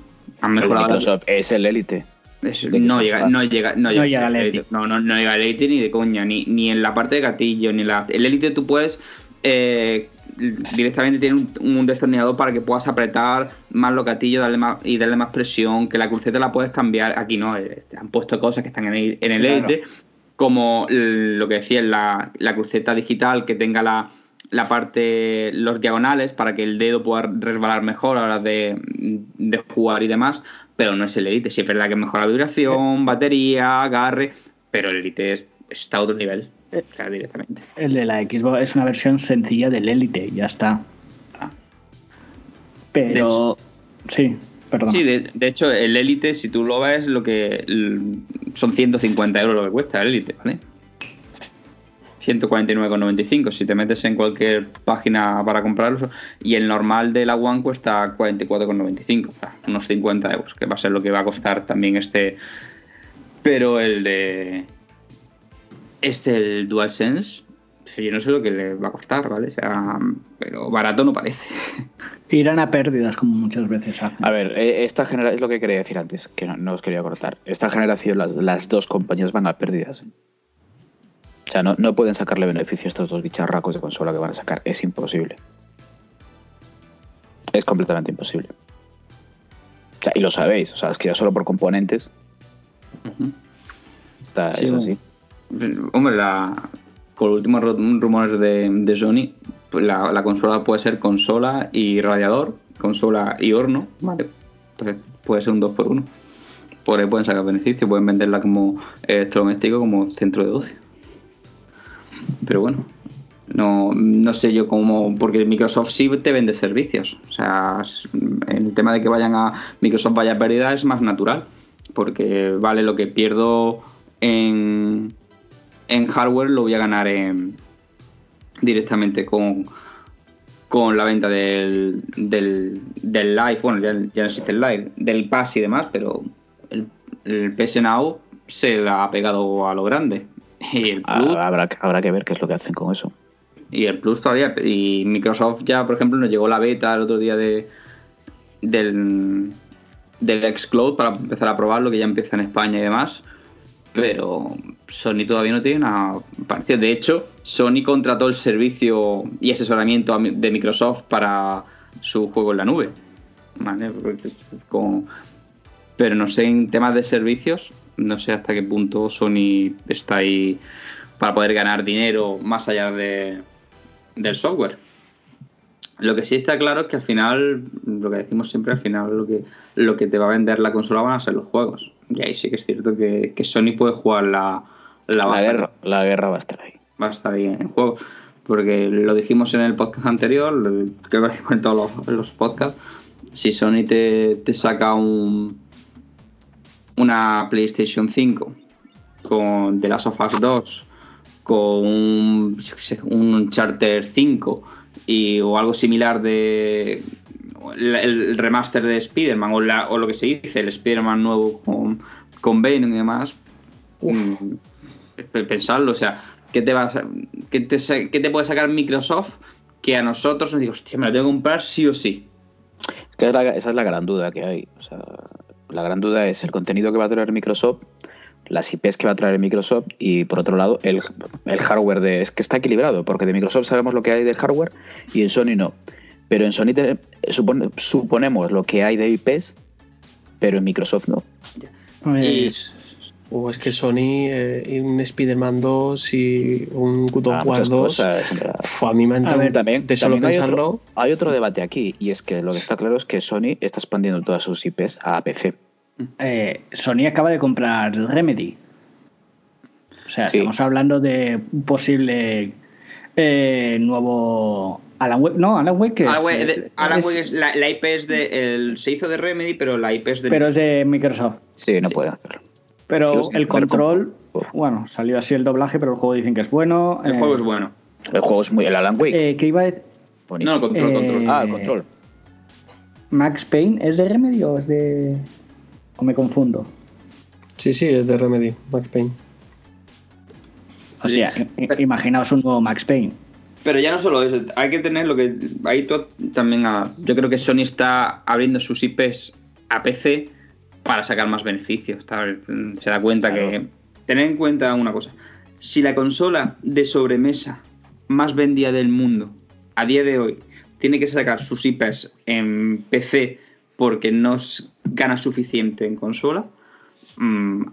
A: Han
C: El de
A: mejorado.
C: Microsoft es el Elite.
A: Es- no, llega, no llega, no
D: No
A: llega,
D: al Elite.
A: No, no, no llega al Elite ni de coña, ni, ni en la parte de gatillo, ni en la. El Elite tú puedes. eh, directamente tiene un, un destornillador para que puedas apretar más los gatillos darle más, y darle más presión, que la cruceta la puedes cambiar. Aquí no, eh, te han puesto cosas que están en el, en el
D: Claro.
A: Elite, como lo que decía, la, la cruceta digital que tenga la, la parte, los diagonales para que el dedo pueda resbalar mejor a la hora de, de jugar y demás, pero no es el Elite. Sí es verdad que mejora vibración, batería, agarre, pero el Elite es, está a otro nivel, o sea, directamente.
D: El de la Xbox es una versión sencilla del Elite, ya está. Pero. Sí, perdón.
A: Sí, de, de hecho, el Elite, si tú lo ves, lo que son 150 euros lo que cuesta el Elite, ¿vale? 149,95 si te metes en cualquier página para comprarlo. Y el normal de la One cuesta 44,95, o sea, unos 50 euros, que va a ser lo que va a costar también este. Pero el de. Este, el DualSense, pues, yo no sé lo que le va a costar, ¿vale? O sea, pero barato no parece.
D: Irán a pérdidas, como muchas veces hacen.
C: A ver, eh, esta generación es lo que quería decir antes, que no, no os quería cortar. Esta generación, las, las dos compañías van a pérdidas. O sea, no, no pueden sacarle beneficio a estos dos bicharracos de consola que van a sacar. Es imposible. Es completamente imposible. O sea, y lo sabéis, o sea, es que ya solo por componentes está,
D: Sí,
C: es así.
A: Hombre, la, con los últimos ru- rumores de, de Sony, pues la, la consola puede ser consola y radiador, consola y horno, ¿vale? Entonces puede ser un 2 por 1 Por ahí pueden sacar beneficio, pueden venderla como electrodoméstico, como centro de ocio. Pero bueno, no, no sé yo cómo, porque Microsoft sí te vende servicios. O sea, el tema de que vayan a Microsoft vaya a pérdida es más natural, porque vale lo que pierdo en, en hardware lo voy a ganar en, directamente con, con la venta del, del, del live. Bueno, ya, ya no existe el live, del pass y demás, pero el, el PS Now se la ha pegado a lo grande. Y el
C: Ah,
A: Plus,
C: Habrá, que- habrá que ver qué es lo que hacen con eso.
A: y el Plus todavía. Y Microsoft ya, por ejemplo, nos llegó la beta el otro día de del, del Xcloud para empezar a probarlo, que ya empieza en España y demás. Pero Sony todavía no tiene nada parecido. De hecho, Sony contrató el servicio y asesoramiento de Microsoft para su juego en la nube. ¿Vale? Porque con- Pero no sé, en temas de servicios, no sé hasta qué punto Sony está ahí para poder ganar dinero más allá de, del software. Lo que sí está claro es que al final, lo que decimos siempre, al final lo que, lo que te va a vender la consola van a ser los juegos. Y ahí sí que es cierto que, que Sony puede jugar la, la,
C: La guerra, la guerra va a estar ahí.
A: va a estar ahí en juego. Porque lo dijimos en el podcast anterior, creo que lo dijimos en todos los, los podcasts. Si Sony te, te saca un una PlayStation 5 con The Last of Us 2, con un, Charter 5 y, o algo similar de el, el remaster de Spider-Man o, la- o lo que se dice, el Spider-Man nuevo con, con Venom y demás. mm, pe- Pensadlo, o sea, ¿qué te, vas a- qué te, qué te puede sacar Microsoft que a nosotros nos digo, hostia, me lo tengo que comprar sí o sí?
C: Es que es la- esa es la gran duda que hay. O sea, la gran duda es el contenido que va a traer Microsoft las IPs que va a traer Microsoft y por otro lado el, el hardware de... Es que está equilibrado, porque de Microsoft sabemos lo que hay de hardware y en Sony no. Pero en Sony te- supone- suponemos lo que hay de IPs, pero en Microsoft no.
A: Y-
D: Pues,
B: O es que Sony, eh, y un Spider-Man 2 y un God
C: Ah,
B: of War
C: muchas
B: 2.
C: cosas, en verdad.
B: uf, a mí me han
D: A
B: entrado
D: ver,
C: También,
B: de solo
C: también hay,
B: pensarlo.
C: otro, hay otro debate aquí, y es que lo que está claro es que Sony está expandiendo todas sus IPs a PC.
D: eh, Sony acaba de comprar Remedy. O sea,
C: Sí.
D: estamos hablando de un posible eh, nuevo Alan Wake. No, Alan Wake es,
A: Alan Wake, de- Alan Wake es la, la IP es de. El, se hizo de Remedy, pero la IP es de.
D: pero es de Microsoft.
C: Sí, no
A: Sí.
C: pueden hacerlo.
D: Pero el control, bueno, salió así el doblaje, pero el juego dicen que es bueno.
A: el
D: eh,
A: juego es bueno.
C: El juego es muy. El Alan Wake.
D: eh, que iba a decir-
C: buenísimo.
A: No, el control,
D: eh,
A: control.
C: ah, el control.
D: Max Payne, ¿es de Remedy o es de.? ¿O me confundo?
B: Sí, sí, es de Remedy, Max Payne.
D: O
A: Sí.
D: sea, i- imaginaos un nuevo Max Payne.
A: Pero ya no solo eso, hay que tener lo que. Ahí tú también. a- yo creo que Sony está abriendo sus IPs a PC para sacar más beneficios. está- Se da cuenta
C: Claro.
A: que. Tened en cuenta una cosa. Si la consola de sobremesa más vendida del mundo a día de hoy tiene que sacar sus IPs en PC porque no gana suficiente en consola, mm,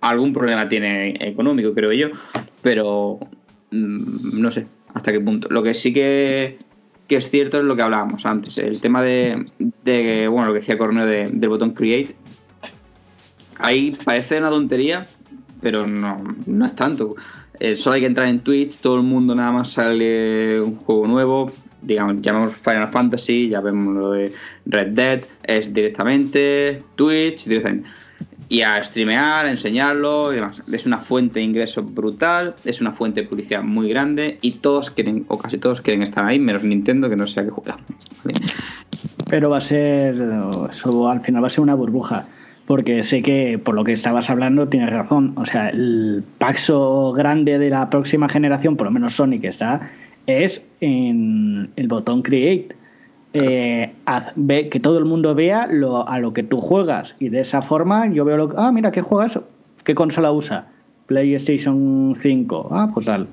A: algún problema tiene económico, creo yo. Pero mm, no sé hasta qué punto. Lo que sí que, que es cierto es lo que hablábamos antes. El tema de, de bueno, lo que decía Corneo de- del botón Create. Ahí parece una tontería, pero no, no es tanto. Eh, solo hay que entrar en Twitch, todo el mundo nada más sale un juego nuevo. Digamos, llamamos Final Fantasy, ya vemos lo de Red Dead, es directamente Twitch, directamente y a streamear, a enseñarlo. Es una fuente de ingresos brutal, es una fuente de publicidad muy grande y todos quieren, o casi todos quieren estar ahí, menos Nintendo que no sé a qué juega.
D: Pero va a ser, eso al final va a ser una burbuja, porque sé que por lo que estabas hablando tienes razón. O sea, el paxo grande de la próxima generación, por lo menos Sony que está, es en el botón Create. Eh, haz- ve, que todo el mundo vea lo, a lo que tú juegas y de esa forma yo veo lo que, ah, mira, ¿qué juegas? ¿Qué consola usa? PlayStation 5, ah, pues tal.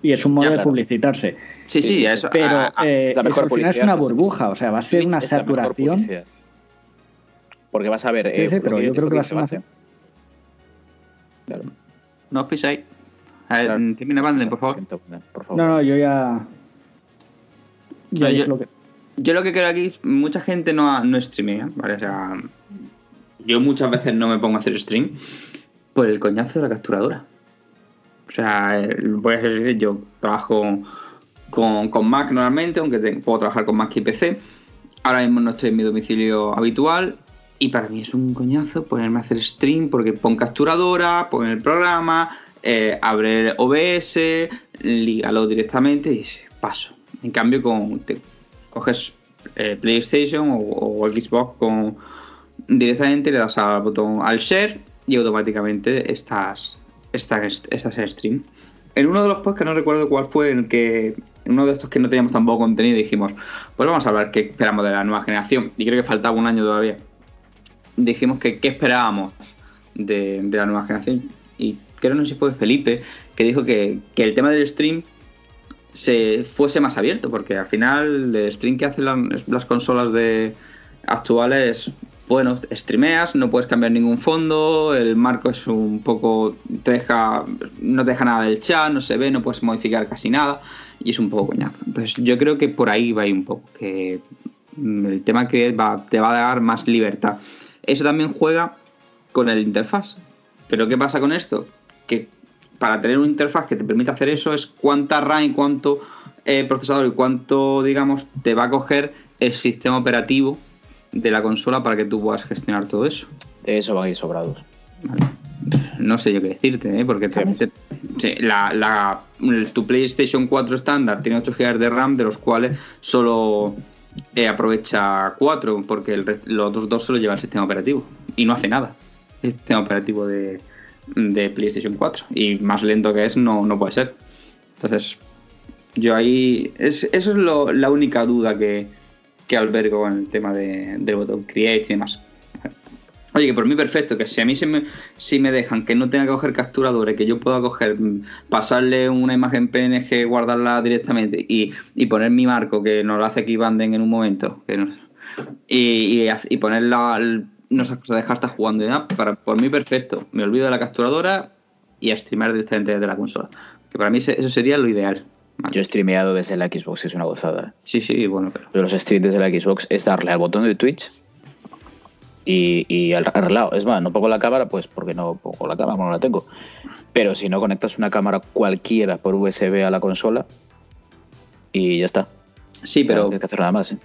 D: Y es un modo
A: Ya,
D: de publicitarse.
A: Sí, sí, eso.
D: Pero
A: ah, ah,
D: eh,
C: es la
D: eso
C: mejor
D: al final es una burbuja, o sea, va a ser
C: Twitch
D: una saturación.
C: Porque vas a ver.
D: Sí,
C: eh,
D: sí, pero yo creo que va a
C: dice
D: ser una-
C: Bate. Claro.
A: no os pisáis. A ver,
C: Claro.
A: termina Banden, por favor.
C: siento, por favor.
D: No, no, yo ya. ya
A: No,
D: dije
A: yo-
D: lo que-
A: Yo lo que creo aquí es mucha gente no, no streamea, ¿vale? O sea, yo muchas veces no me pongo a hacer stream por el coñazo de la capturadora. O sea, eh, voy a sincero, yo trabajo con, con Mac normalmente, aunque te- puedo trabajar con Mac y PC. Ahora mismo no estoy en mi domicilio habitual y para mí es un coñazo ponerme a hacer stream porque pon capturadora, pon el programa, eh, abre OBS, lígalo directamente y paso. En cambio, con, coges eh, PlayStation o, o Xbox con, directamente, le das al botón al share y automáticamente estás, estás, estás en stream. En uno de los podcasts, no recuerdo cuál fue, en el que uno de estos que no teníamos tampoco contenido, dijimos, pues vamos a hablar qué esperamos de la nueva generación. Y creo que faltaba un año todavía. Dijimos que qué esperábamos de, la nueva generación. Y creo, no sé si fue Felipe, que dijo que, que el tema del stream se fuese más abierto, porque al final el stream que hacen las, las consolas de actuales, bueno, streameas, no puedes cambiar ningún fondo, el marco es un poco, te deja, no te deja nada del chat, no se ve, no puedes modificar casi nada, y es un poco coñazo. Entonces yo creo que por ahí va a ir un poco, que el tema que va, te va a dar más libertad. Eso también juega con el interfaz. Pero ¿qué pasa con esto? Que para tener una interfaz que te permita hacer eso es cuánta RAM y cuánto eh, procesador y cuánto, digamos, te va a coger el sistema operativo de la consola para que tú puedas gestionar todo eso.
C: De eso van a ir sobrados.
A: Vale. No sé yo qué decirte, ¿eh? porque te- sí, la, la- el- tu PlayStation 4 estándar tiene 8 GB de RAM, de los cuales solo eh, aprovecha 4, porque el los otros dos se lo lleva el sistema operativo y no hace nada. El sistema operativo de, de PlayStation 4 y más lento que es, no, no puede ser. Entonces, yo ahí. Es, eso es lo- la única duda que, que albergo en el tema de- del botón Create y demás. Oye, que por mí perfecto, que si a mí se me, si me dejan que no tenga que coger capturadores, que yo pueda coger, mm, pasarle una imagen PNG, guardarla directamente y, y poner mi marco, que nos lo hace aquí Banden en un momento, que no- y, y, ponerla, no sé, dejar estar jugando y nada, para, por mí perfecto. Me olvido de la capturadora y a streamar directamente desde la consola. Que para mí eso sería lo ideal. ¿vale?
C: Yo he streameado desde la Xbox, es una gozada.
A: Sí, sí, bueno, pero...
C: Pero los streams desde la Xbox es darle al botón de Twitch y, y al arreglado. Es más, no pongo la cámara, pues porque no pongo la cámara, no la tengo. Pero si no conectas una cámara cualquiera por USB a la consola y ya está.
A: Sí, pero...
C: No tienes que hacer nada más. ¿eh?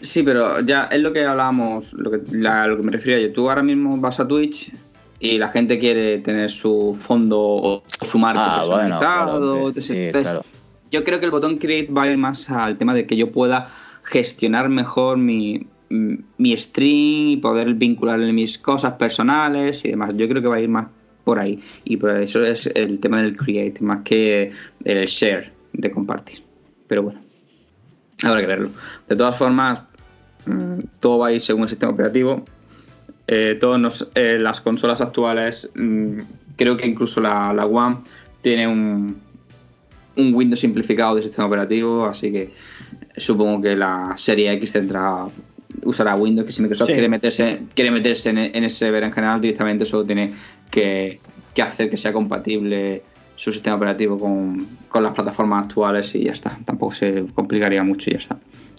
A: Sí, pero ya es lo que hablábamos, lo que, la- lo que me refería yo. Tú ahora mismo vas a Twitch y la gente quiere tener su fondo o su marco
C: Ah, bueno,
A: personalizado.
C: claro, hombre.
A: entonces-
C: Sí,
A: entonces,
C: claro.
A: Yo creo que el botón Create va a ir más al tema de que yo pueda gestionar mejor mi, mi stream y poder vincularle mis cosas personales y demás. Yo creo que va a ir más por ahí. Y por eso es el tema del Create, más que el share de compartir. Pero bueno, habrá que verlo. De todas formas, mm, todo va a ir según el sistema operativo. Eh, todos nos- eh, las consolas actuales, mm, creo que incluso la, la One tiene un, un Windows simplificado de sistema operativo, así que supongo que la serie X tendrá usará Windows, que si Microsoft
D: Sí.
A: quiere meterse, quiere meterse en, en ese server en general, directamente solo tiene que, que hacer que sea compatible su sistema operativo con, con las plataformas actuales y ya está. Tampoco se complicaría mucho y ya está.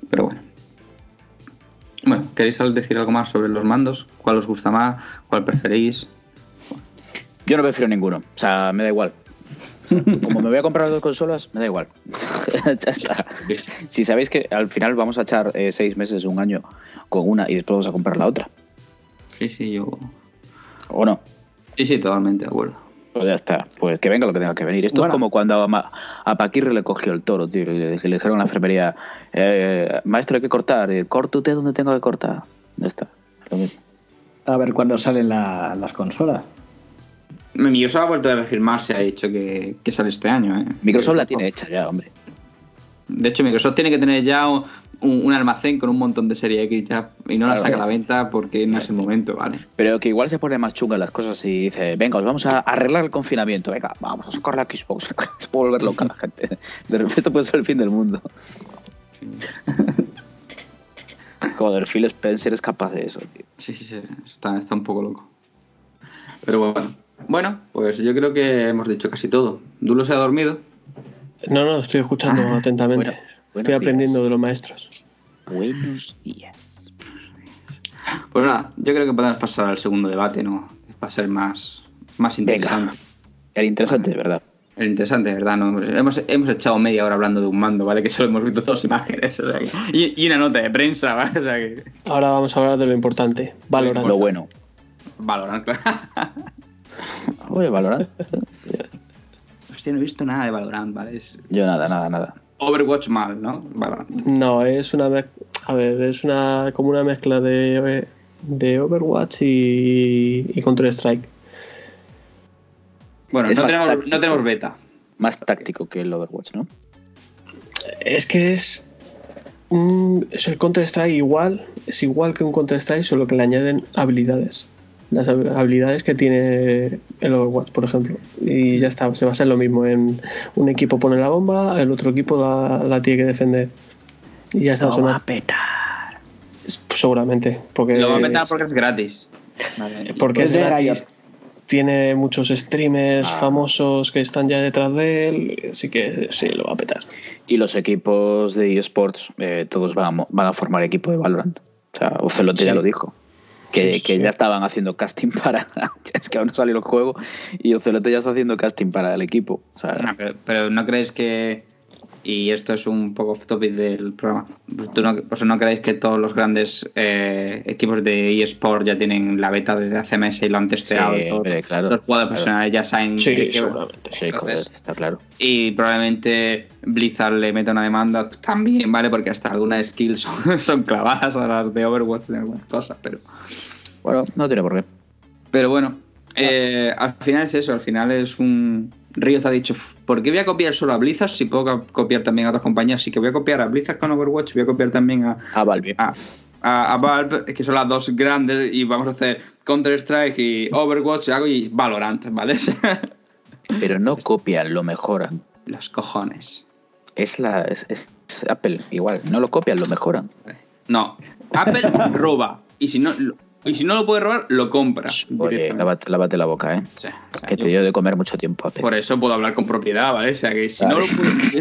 A: Pero bueno. Bueno, ¿queréis decir algo más sobre los mandos? ¿Cuál os gusta más? ¿Cuál preferís?
C: Yo no prefiero ninguno. O sea, me da igual. Como me voy a comprar las dos consolas, me da igual. ya está. Si sabéis que al final vamos a echar eh, seis meses, un año con una y después vamos a comprar la otra.
A: Sí, sí, yo.
C: ¿O no?
A: Sí, sí, totalmente de acuerdo.
C: Pues ya está. Pues que venga lo que tenga que venir. Esto
D: Bueno.
C: es como cuando a, Ma- a Paquirre le cogió el toro, tío. y Le, le dijeron a la enfermería, eh, maestro, hay que cortar. Eh, ¿Corte usted donde tengo que cortar? Ya está. Es lo mismo.
D: A ver cuándo salen la- las consolas.
A: Microsoft ha vuelto a reafirmarse, ha dicho que, que sale este año. ¿eh?
C: Microsoft la tiene hecha ya, hombre.
A: De hecho, Microsoft tiene que tener ya un, un almacén con un montón de serie X ya, y no la
C: Claro,
A: saca a la venta porque no es el momento, ¿vale?
C: Pero que igual se pone más chunga las cosas y dice, venga, os vamos a arreglar el confinamiento, venga, vamos a sacar la Xbox, se puede volver loca la gente. De repente puede ser el fin del mundo. Joder, Phil Spencer es capaz de eso, tío.
A: Sí, sí, sí, está, está un poco loco. Pero bueno. Bueno, pues yo creo que hemos dicho casi todo. Dulo se ha dormido.
B: No, no, estoy escuchando
A: Ah,
B: atentamente.
C: bueno,
B: estoy
C: días.
B: aprendiendo de los maestros.
C: Buenos días.
A: Pues nada, yo creo que podemos pasar al segundo debate, ¿no? Va a ser más, más
C: Venga.
A: interesante.
C: Era interesante, ¿verdad?
A: El interesante, ¿verdad? No, hemos, hemos echado media hora hablando de un mando, ¿vale? Que solo hemos visto dos imágenes. o sea que- y, y una nota de prensa, ¿vale? O sea que.
B: Ahora vamos a hablar de lo importante. Valorant.
C: Lo bueno.
A: Valorant, claro.
C: Oye, Valorant.
A: Hostia, no he visto nada de Valorant, ¿vale? Es
C: Yo nada, nada, nada.
A: Overwatch mal, ¿no? Valorant.
B: No, es una mez- a ver, es una como una mezcla de, de Overwatch y, y Counter Strike.
A: Bueno, no tenemos,
C: táctico.
A: no tenemos beta.
C: Más táctico que el Overwatch, ¿no?
B: Es que es un- es el Counter Strike igual, es igual que un Counter Strike, solo que le añaden habilidades. Las hab- habilidades que tiene el Overwatch, por ejemplo. Y ya está, se basa en lo mismo. En un equipo pone la bomba, el otro equipo la, la tiene que defender. Y ya está,
D: Lo va a petar.
B: seguramente. Porque
A: Lo va a meter porque es gratis. Vale.
B: Porque es gratis. Tiene muchos streamers
C: Ah.
B: famosos que están ya detrás de él, así que sí, lo va a petar.
C: Y los equipos de eSports, eh, todos van a, van a formar equipo de Valorant. O sea, Ocelote ya
B: Sí.
C: lo dijo. Que,
B: Sí,
C: que
B: sí.
C: ya estaban haciendo casting para. es que aún no salió el juego y Ocelote ya está haciendo casting para el equipo. O sea,
A: No, pero, pero no creéis que. Y esto es un poco off topic del programa. ¿tú no, sea, ¿no creéis que todos los grandes eh, equipos de eSport ya tienen la beta desde hace meses y lo han testeado?
C: Sí, hombre, claro,
A: los jugadores
C: claro.
A: profesionales ya saben.
B: Sí,
A: va.
B: seguramente.
C: sí,
A: Entonces-
C: está claro.
A: Y probablemente Blizzard le meta una demanda también, ¿vale? Porque hasta algunas skills son, son clavadas a las de Overwatch en algunas cosas, pero.
C: Bueno, no tiene por qué.
A: Pero bueno, eh, al final es eso, al final es un... Riot ha dicho, ¿por qué voy a copiar solo a Blizzard si puedo co- copiar también a otras compañías? Así que voy a copiar a Blizzard con Overwatch, voy a copiar también a,
C: A Valve.
A: a, a- a Valve, que son las dos grandes, y vamos a hacer Counter-Strike y Overwatch hago y Valorant, ¿vale?
C: Pero no copian, lo mejoran.
A: Los cojones.
C: Es la es, es Apple, igual. No lo copian, lo mejoran.
A: No, Apple roba. Y si no, y si no lo puede robar, lo compra.
C: Oye, lávate, lávate la boca, ¿eh?
A: O sea,
C: Que te dio de comer mucho tiempo, Apple.
A: Por eso puedo hablar con propiedad, ¿vale? O sea que si
C: Vale.
A: no lo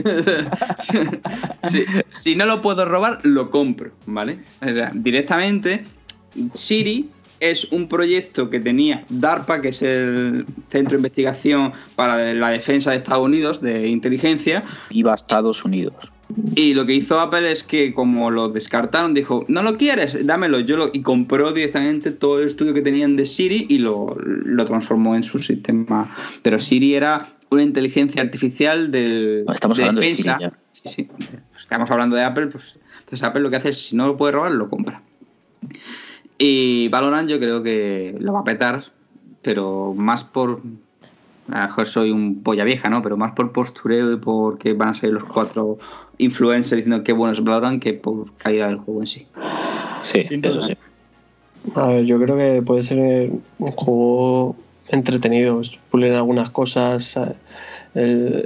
A: puedo. si, si no lo puedo robar, lo compro, ¿vale? O sea, directamente, Siri es un proyecto que tenía DARPA, que es el Centro de Investigación para la Defensa de Estados Unidos de Inteligencia,
C: Viva Estados Unidos.
A: Y lo que hizo Apple es que como lo descartaron, dijo, no lo quieres, dámelo. Yo lo, y compró directamente todo el estudio que tenían de Siri y lo, lo transformó en su sistema. Pero Siri era una inteligencia artificial de,
C: estamos hablando de Siri.
A: Sí, sí. Estamos hablando de Apple, pues entonces Apple lo que hace es, si no lo puede robar, lo compra. Y Valorant yo creo que lo va a petar, pero más por... A lo mejor soy un polla vieja, ¿no? Pero más por postureo y porque van a ser los cuatro influencers diciendo qué bueno es Valorant que por calidad del juego en sí.
C: Sí,
D: Sin
C: eso sí.
B: A ver, yo creo que puede ser un juego entretenido. Pulen algunas cosas. eh, el-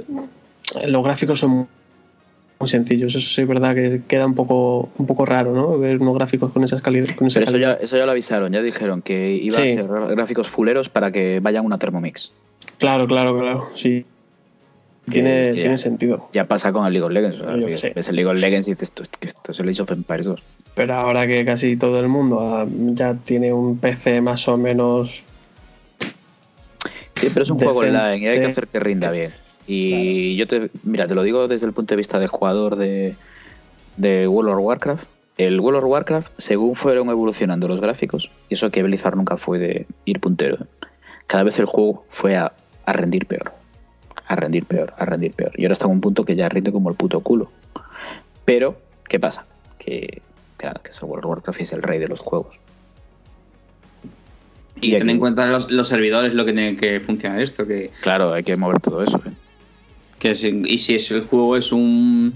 B: los gráficos son muy sencillos. Eso sí es verdad que queda un poco, un poco raro, ¿no? Ver unos gráficos con esas calidad. Con esa
C: Pero eso ya,
B: calidad.
C: eso ya lo avisaron, ya dijeron que iba
B: Sí.
C: a ser gráficos fuleros para que vayan una Thermomix.
B: Claro, claro, claro. Sí. Tiene, tiene sentido.
C: Ya pasa con el League of Legends. o sea,
B: sé.
C: ves el League of Legends y dices, "Esto- esto es el Age of Empires 2.
B: Pero ahora que casi todo el mundo ah, ya tiene un PC más o menos.
C: Sí, pero es un juego
B: Decente.
C: online y hay que hacer que rinda bien. Y yo te, mira, te lo digo desde el punto de vista de jugador de, de World of Warcraft. El World of Warcraft, según fueron evolucionando los gráficos, y eso que Blizzard nunca fue de ir puntero, cada vez el juego fue a, a rendir peor. A rendir peor, a rendir peor. Y ahora está en un punto que ya rinde como el puto culo. Pero, ¿qué pasa? Que, claro, que World of Warcraft es el rey de los juegos.
A: Y,
C: Y
A: ten
C: aquí-
A: en cuenta los, los servidores lo que tienen que funcionar esto, que,
C: Claro, hay que mover todo eso. ¿eh?
A: que si- y si es el juego es un,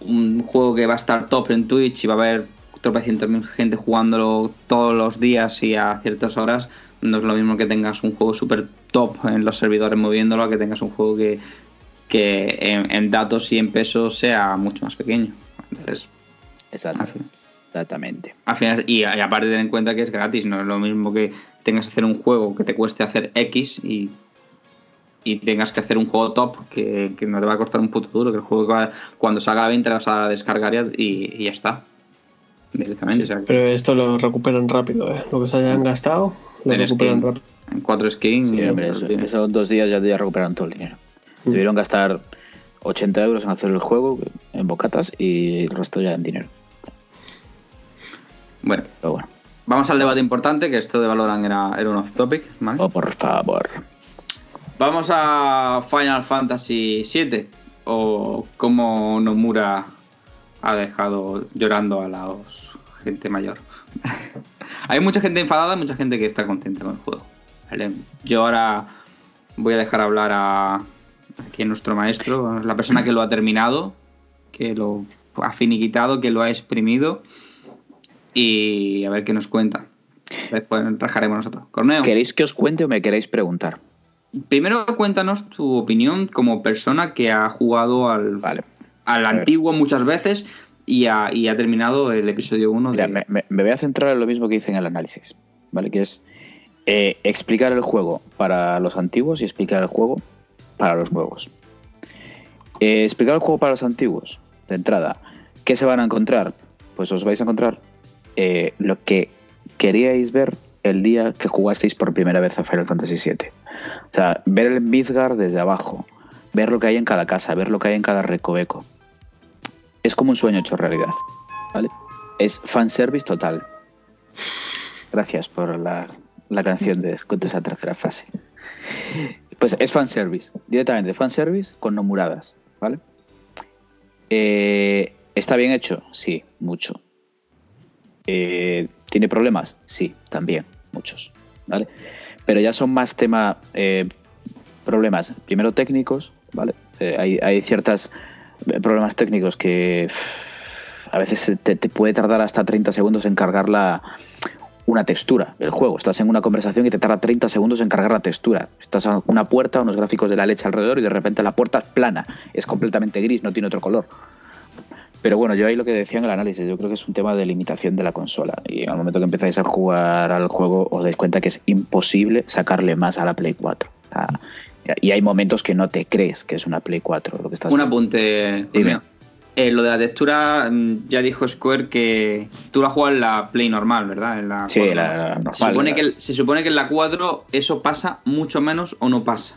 A: un juego que va a estar top en Twitch y va a haber tropecientos mil gente jugándolo todos los días y a ciertas horas, no es lo mismo que tengas un juego súper top en los servidores moviéndolo a que tengas un juego que, que en, en datos y en pesos sea mucho más pequeño. Entonces,
C: Exacto. Exactamente.
A: al final, y, y aparte ten en cuenta que es gratis, no es lo mismo que tengas que hacer un juego que te cueste hacer X y, y tengas que hacer un juego top que, que no te va a costar un puto duro, que el juego va- cuando salga a la venta lo vas a descargar y, y ya está. Directamente, o sea, que
B: Pero esto lo recuperan rápido, ¿eh? Lo que se hayan gastado, rápido.
A: en cuatro skins.
C: Sí,
A: y-
C: hombre,
A: lo
C: eso,
A: tienes.
C: eso en dos días ya, ya recuperaron todo el dinero.
B: Mm.
C: Debieron gastar 80 euros en hacer el juego, en bocatas, y el resto ya en dinero.
A: Bueno,
C: Pero bueno,
A: vamos al debate importante, que esto de Valorant era, era un off topic, ¿vale?
C: oh, por favor.
A: Vamos a Final Fantasy VII o cómo Nomura ha dejado llorando a la gente mayor. Hay mucha gente enfadada, mucha gente que está contenta con el juego. ¿vale? Yo ahora voy a dejar hablar a aquí a nuestro maestro, la persona que lo ha terminado, que lo ha finiquitado, que lo ha exprimido y a ver qué nos cuenta. Después rajaremos nosotros. Corneo.
C: ¿Queréis que os cuente o me queréis preguntar?
A: Primero cuéntanos tu opinión como persona que ha jugado al,
C: Vale.
A: al antiguo muchas veces y ha, y ha terminado el episodio 1
C: Mira,
A: de...
C: me, me- me voy a centrar en lo mismo que hice en el análisis, ¿vale? Que es eh, explicar el juego para los antiguos y explicar el juego para los nuevos. Eh, explicar el juego para los antiguos, de entrada, ¿qué se van a encontrar? Pues os vais a encontrar eh, lo que queríais ver el día que jugasteis por primera vez a Final Fantasy VII. O sea, ver el Midgard desde abajo, ver lo que hay en cada casa, ver lo que hay en cada recoveco. Es como un sueño hecho realidad, ¿vale? Es fanservice total. Gracias por la, la canción de escucha esa tercera frase. Pues es fanservice, directamente fanservice con nomuradas, ¿vale? Eh, ¿Está bien hecho? Sí, mucho. Eh, ¿Tiene problemas? Sí, también, muchos, ¿vale? Pero ya son más tema eh, problemas, primero técnicos, ¿vale? Hay, hay ciertos problemas técnicos que a veces te, te puede tardar hasta 30 segundos en cargar la, una textura el juego. Estás en una conversación y te tarda 30 segundos en cargar la textura. Estás a una puerta, unos gráficos de la leche alrededor y de repente la puerta es plana, es completamente gris, no tiene otro color. Pero bueno, yo ahí lo que decía en el análisis, yo creo que es un tema de limitación de la consola. Y en el momento que empezáis a jugar al juego, os dais cuenta que es imposible sacarle más a la Play 4. Y hay momentos que no te crees que es una Play 4 lo que estás
A: Un apunte.
C: Dime.
A: Eh, lo de la textura, mm, ya dijo Square que tú la juegas en la Play normal, ¿verdad? En la
C: Sí,
A: 4.
C: la normal.
A: Se supone,
C: la-
A: que, se supone que en la 4 eso pasa mucho menos o no pasa.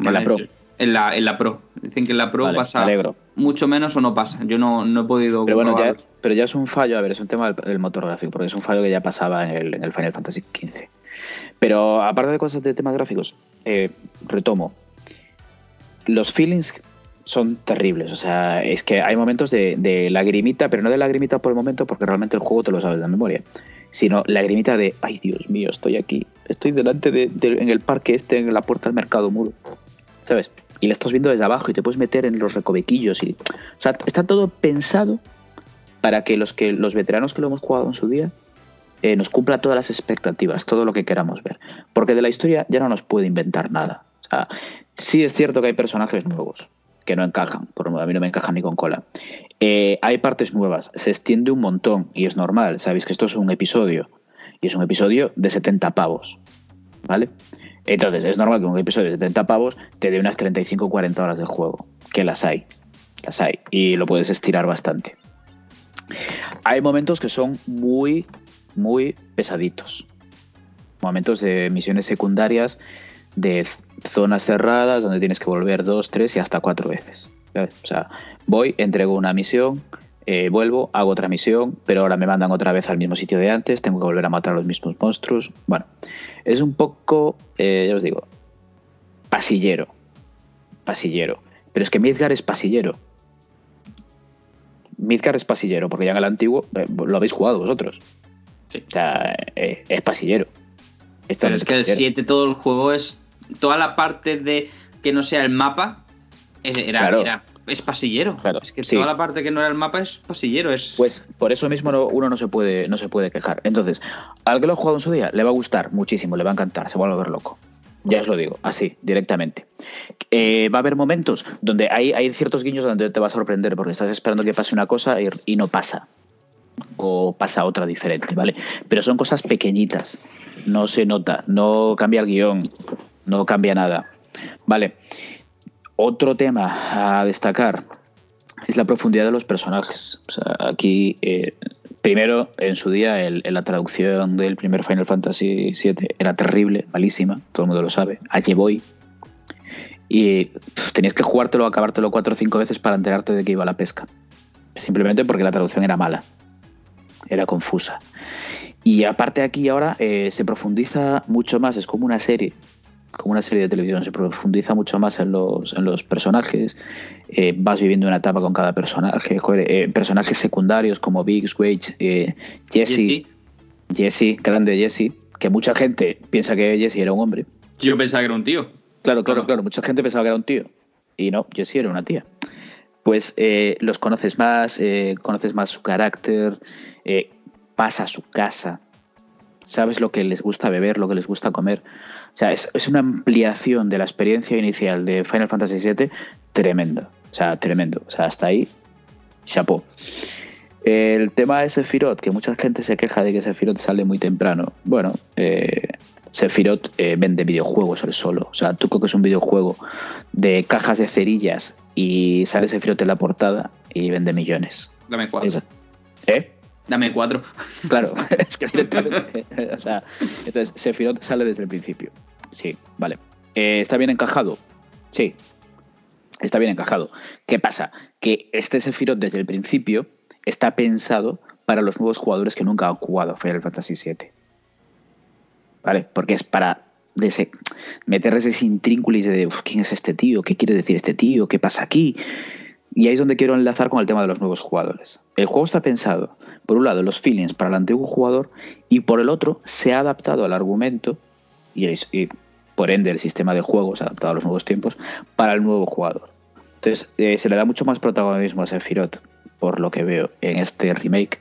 C: En la Pro.
A: En la, en la Pro. Dicen que en la Pro
C: Vale,
A: pasa
C: alegro.
A: mucho menos o no pasa. Yo no, no he podido.
C: Pero bueno, ya, pero ya es un fallo, a ver, es un tema del, del motor gráfico, porque es un fallo que ya pasaba en el, en el Final Fantasy XV. Pero aparte de cosas de temas gráficos, eh, retomo. Los feelings son terribles, o sea, es que hay momentos de, lagrimita, pero no de lagrimita por el momento, porque realmente el juego te lo sabes de memoria, sino lagrimita de, ay Dios mío, estoy aquí, estoy delante de, en el parque este, en la puerta del mercado muro, ¿sabes? Y le estás viendo desde abajo y te puedes meter en los recovequillos y, o sea, está todo pensado para que los que los veteranos que lo hemos jugado en su día eh, nos cumpla todas las expectativas, todo lo que queramos ver. Porque de la historia ya no nos puede inventar nada. O sea, sí es cierto que hay personajes nuevos que no encajan, por a mí no me encajan ni con cola. Eh, hay partes nuevas, se extiende un montón y es normal, sabéis que esto es un episodio y es un episodio de 70 pavos, ¿vale? Entonces es normal que un episodio de 70 pavos te dé unas 35 o 40 horas de juego, que las hay, las hay y lo puedes estirar bastante. Hay momentos que son muy, muy pesaditos. Momentos de misiones secundarias, de zonas cerradas, donde tienes que volver dos, tres y hasta cuatro veces. O sea, voy, entrego una misión, eh, vuelvo, hago otra misión, pero ahora me mandan otra vez al mismo sitio de antes, tengo que volver a matar a los mismos monstruos. Bueno, es un poco, eh, ya os digo, pasillero. Pasillero. Pero es que Midgar es pasillero. Midgar es pasillero, porque ya en el antiguo eh, lo habéis jugado vosotros.
A: Sí.
C: O sea, eh, es pasillero. Esto
A: Pero
C: no
A: es que el
C: pasillero.
A: 7 todo el juego es. Toda la parte de que no sea el mapa eh, era,
C: Claro.
A: era- es pasillero.
C: Claro,
A: Es que
C: sí.
A: toda la parte que no era el mapa es pasillero. Es,
C: Pues por eso mismo no- uno no se puede no se puede quejar. Entonces, al que lo ha jugado en su día le va a gustar muchísimo, le va a encantar, se va a volver loco. Ya os lo digo, así, directamente. Eh, va a haber momentos donde hay, hay ciertos guiños donde te va a sorprender porque estás esperando que pase una cosa y, y no pasa. O pasa otra diferente, ¿vale? Pero son cosas pequeñitas. No se nota, no cambia el guion, no cambia nada. Vale. Otro tema a destacar es la profundidad de los personajes. O sea, aquí, eh, primero, en su día, en la traducción del primer Final Fantasy VII era terrible, malísima, todo el mundo lo sabe. Allí voy. Y tenías que jugártelo, acabártelo cuatro o cinco veces para enterarte de que iba a la pesca. Simplemente porque la traducción era mala. Era confusa. Y aparte aquí ahora eh, se profundiza mucho más, es como una serie, como una serie de televisión, se profundiza mucho más en los, en los personajes, eh, vas viviendo una etapa con cada personaje, joder, eh, personajes secundarios como Biggs, Wage, eh, Jesse,
A: Jesse.
C: Jesse, grande Jesse, que mucha gente piensa que Jesse era un hombre.
A: Yo pensaba que era un tío.
C: Claro, claro, claro, mucha gente pensaba que era un tío. Y no, Jesse era una tía. Pues eh, los conoces más, eh, conoces más su carácter, eh, vas a su casa, sabes lo que les gusta beber, lo que les gusta comer. O sea, es, una ampliación de la experiencia inicial de Final Fantasy VII tremenda. O sea, tremendo. O sea, hasta ahí, chapó. El tema de Sephiroth, que mucha gente se queja de que Sephiroth sale muy temprano. Bueno, eh, Sephiroth vende videojuegos él solo. O sea, tú coges un videojuego de cajas de cerillas y sale Sephiroth en la portada y vende millones.
A: Dame cuatro.
C: ¿Eh?
A: Dame cuatro.
C: Claro, es que directamente. o sea, entonces Sephiroth sale desde el principio. Sí, vale. Eh, ¿Está bien encajado? Sí. Está bien encajado. ¿Qué pasa? Que este Sephiroth desde el principio está pensado para los nuevos jugadores que nunca han jugado Final Fantasy VII. ¿Vale? Porque es para de ese- meterles ese intrínculis de "Uf, quién es este tío, qué quiere decir este tío, qué pasa aquí. Y ahí es donde quiero enlazar con el tema de los nuevos jugadores. El juego está pensado, por un lado, los feelings para el antiguo jugador y por el otro, se ha adaptado al argumento y por ende el sistema de juego se ha adaptado a los nuevos tiempos para el nuevo jugador. Entonces, eh, se le da mucho más protagonismo a Sephiroth, por lo que veo en este remake,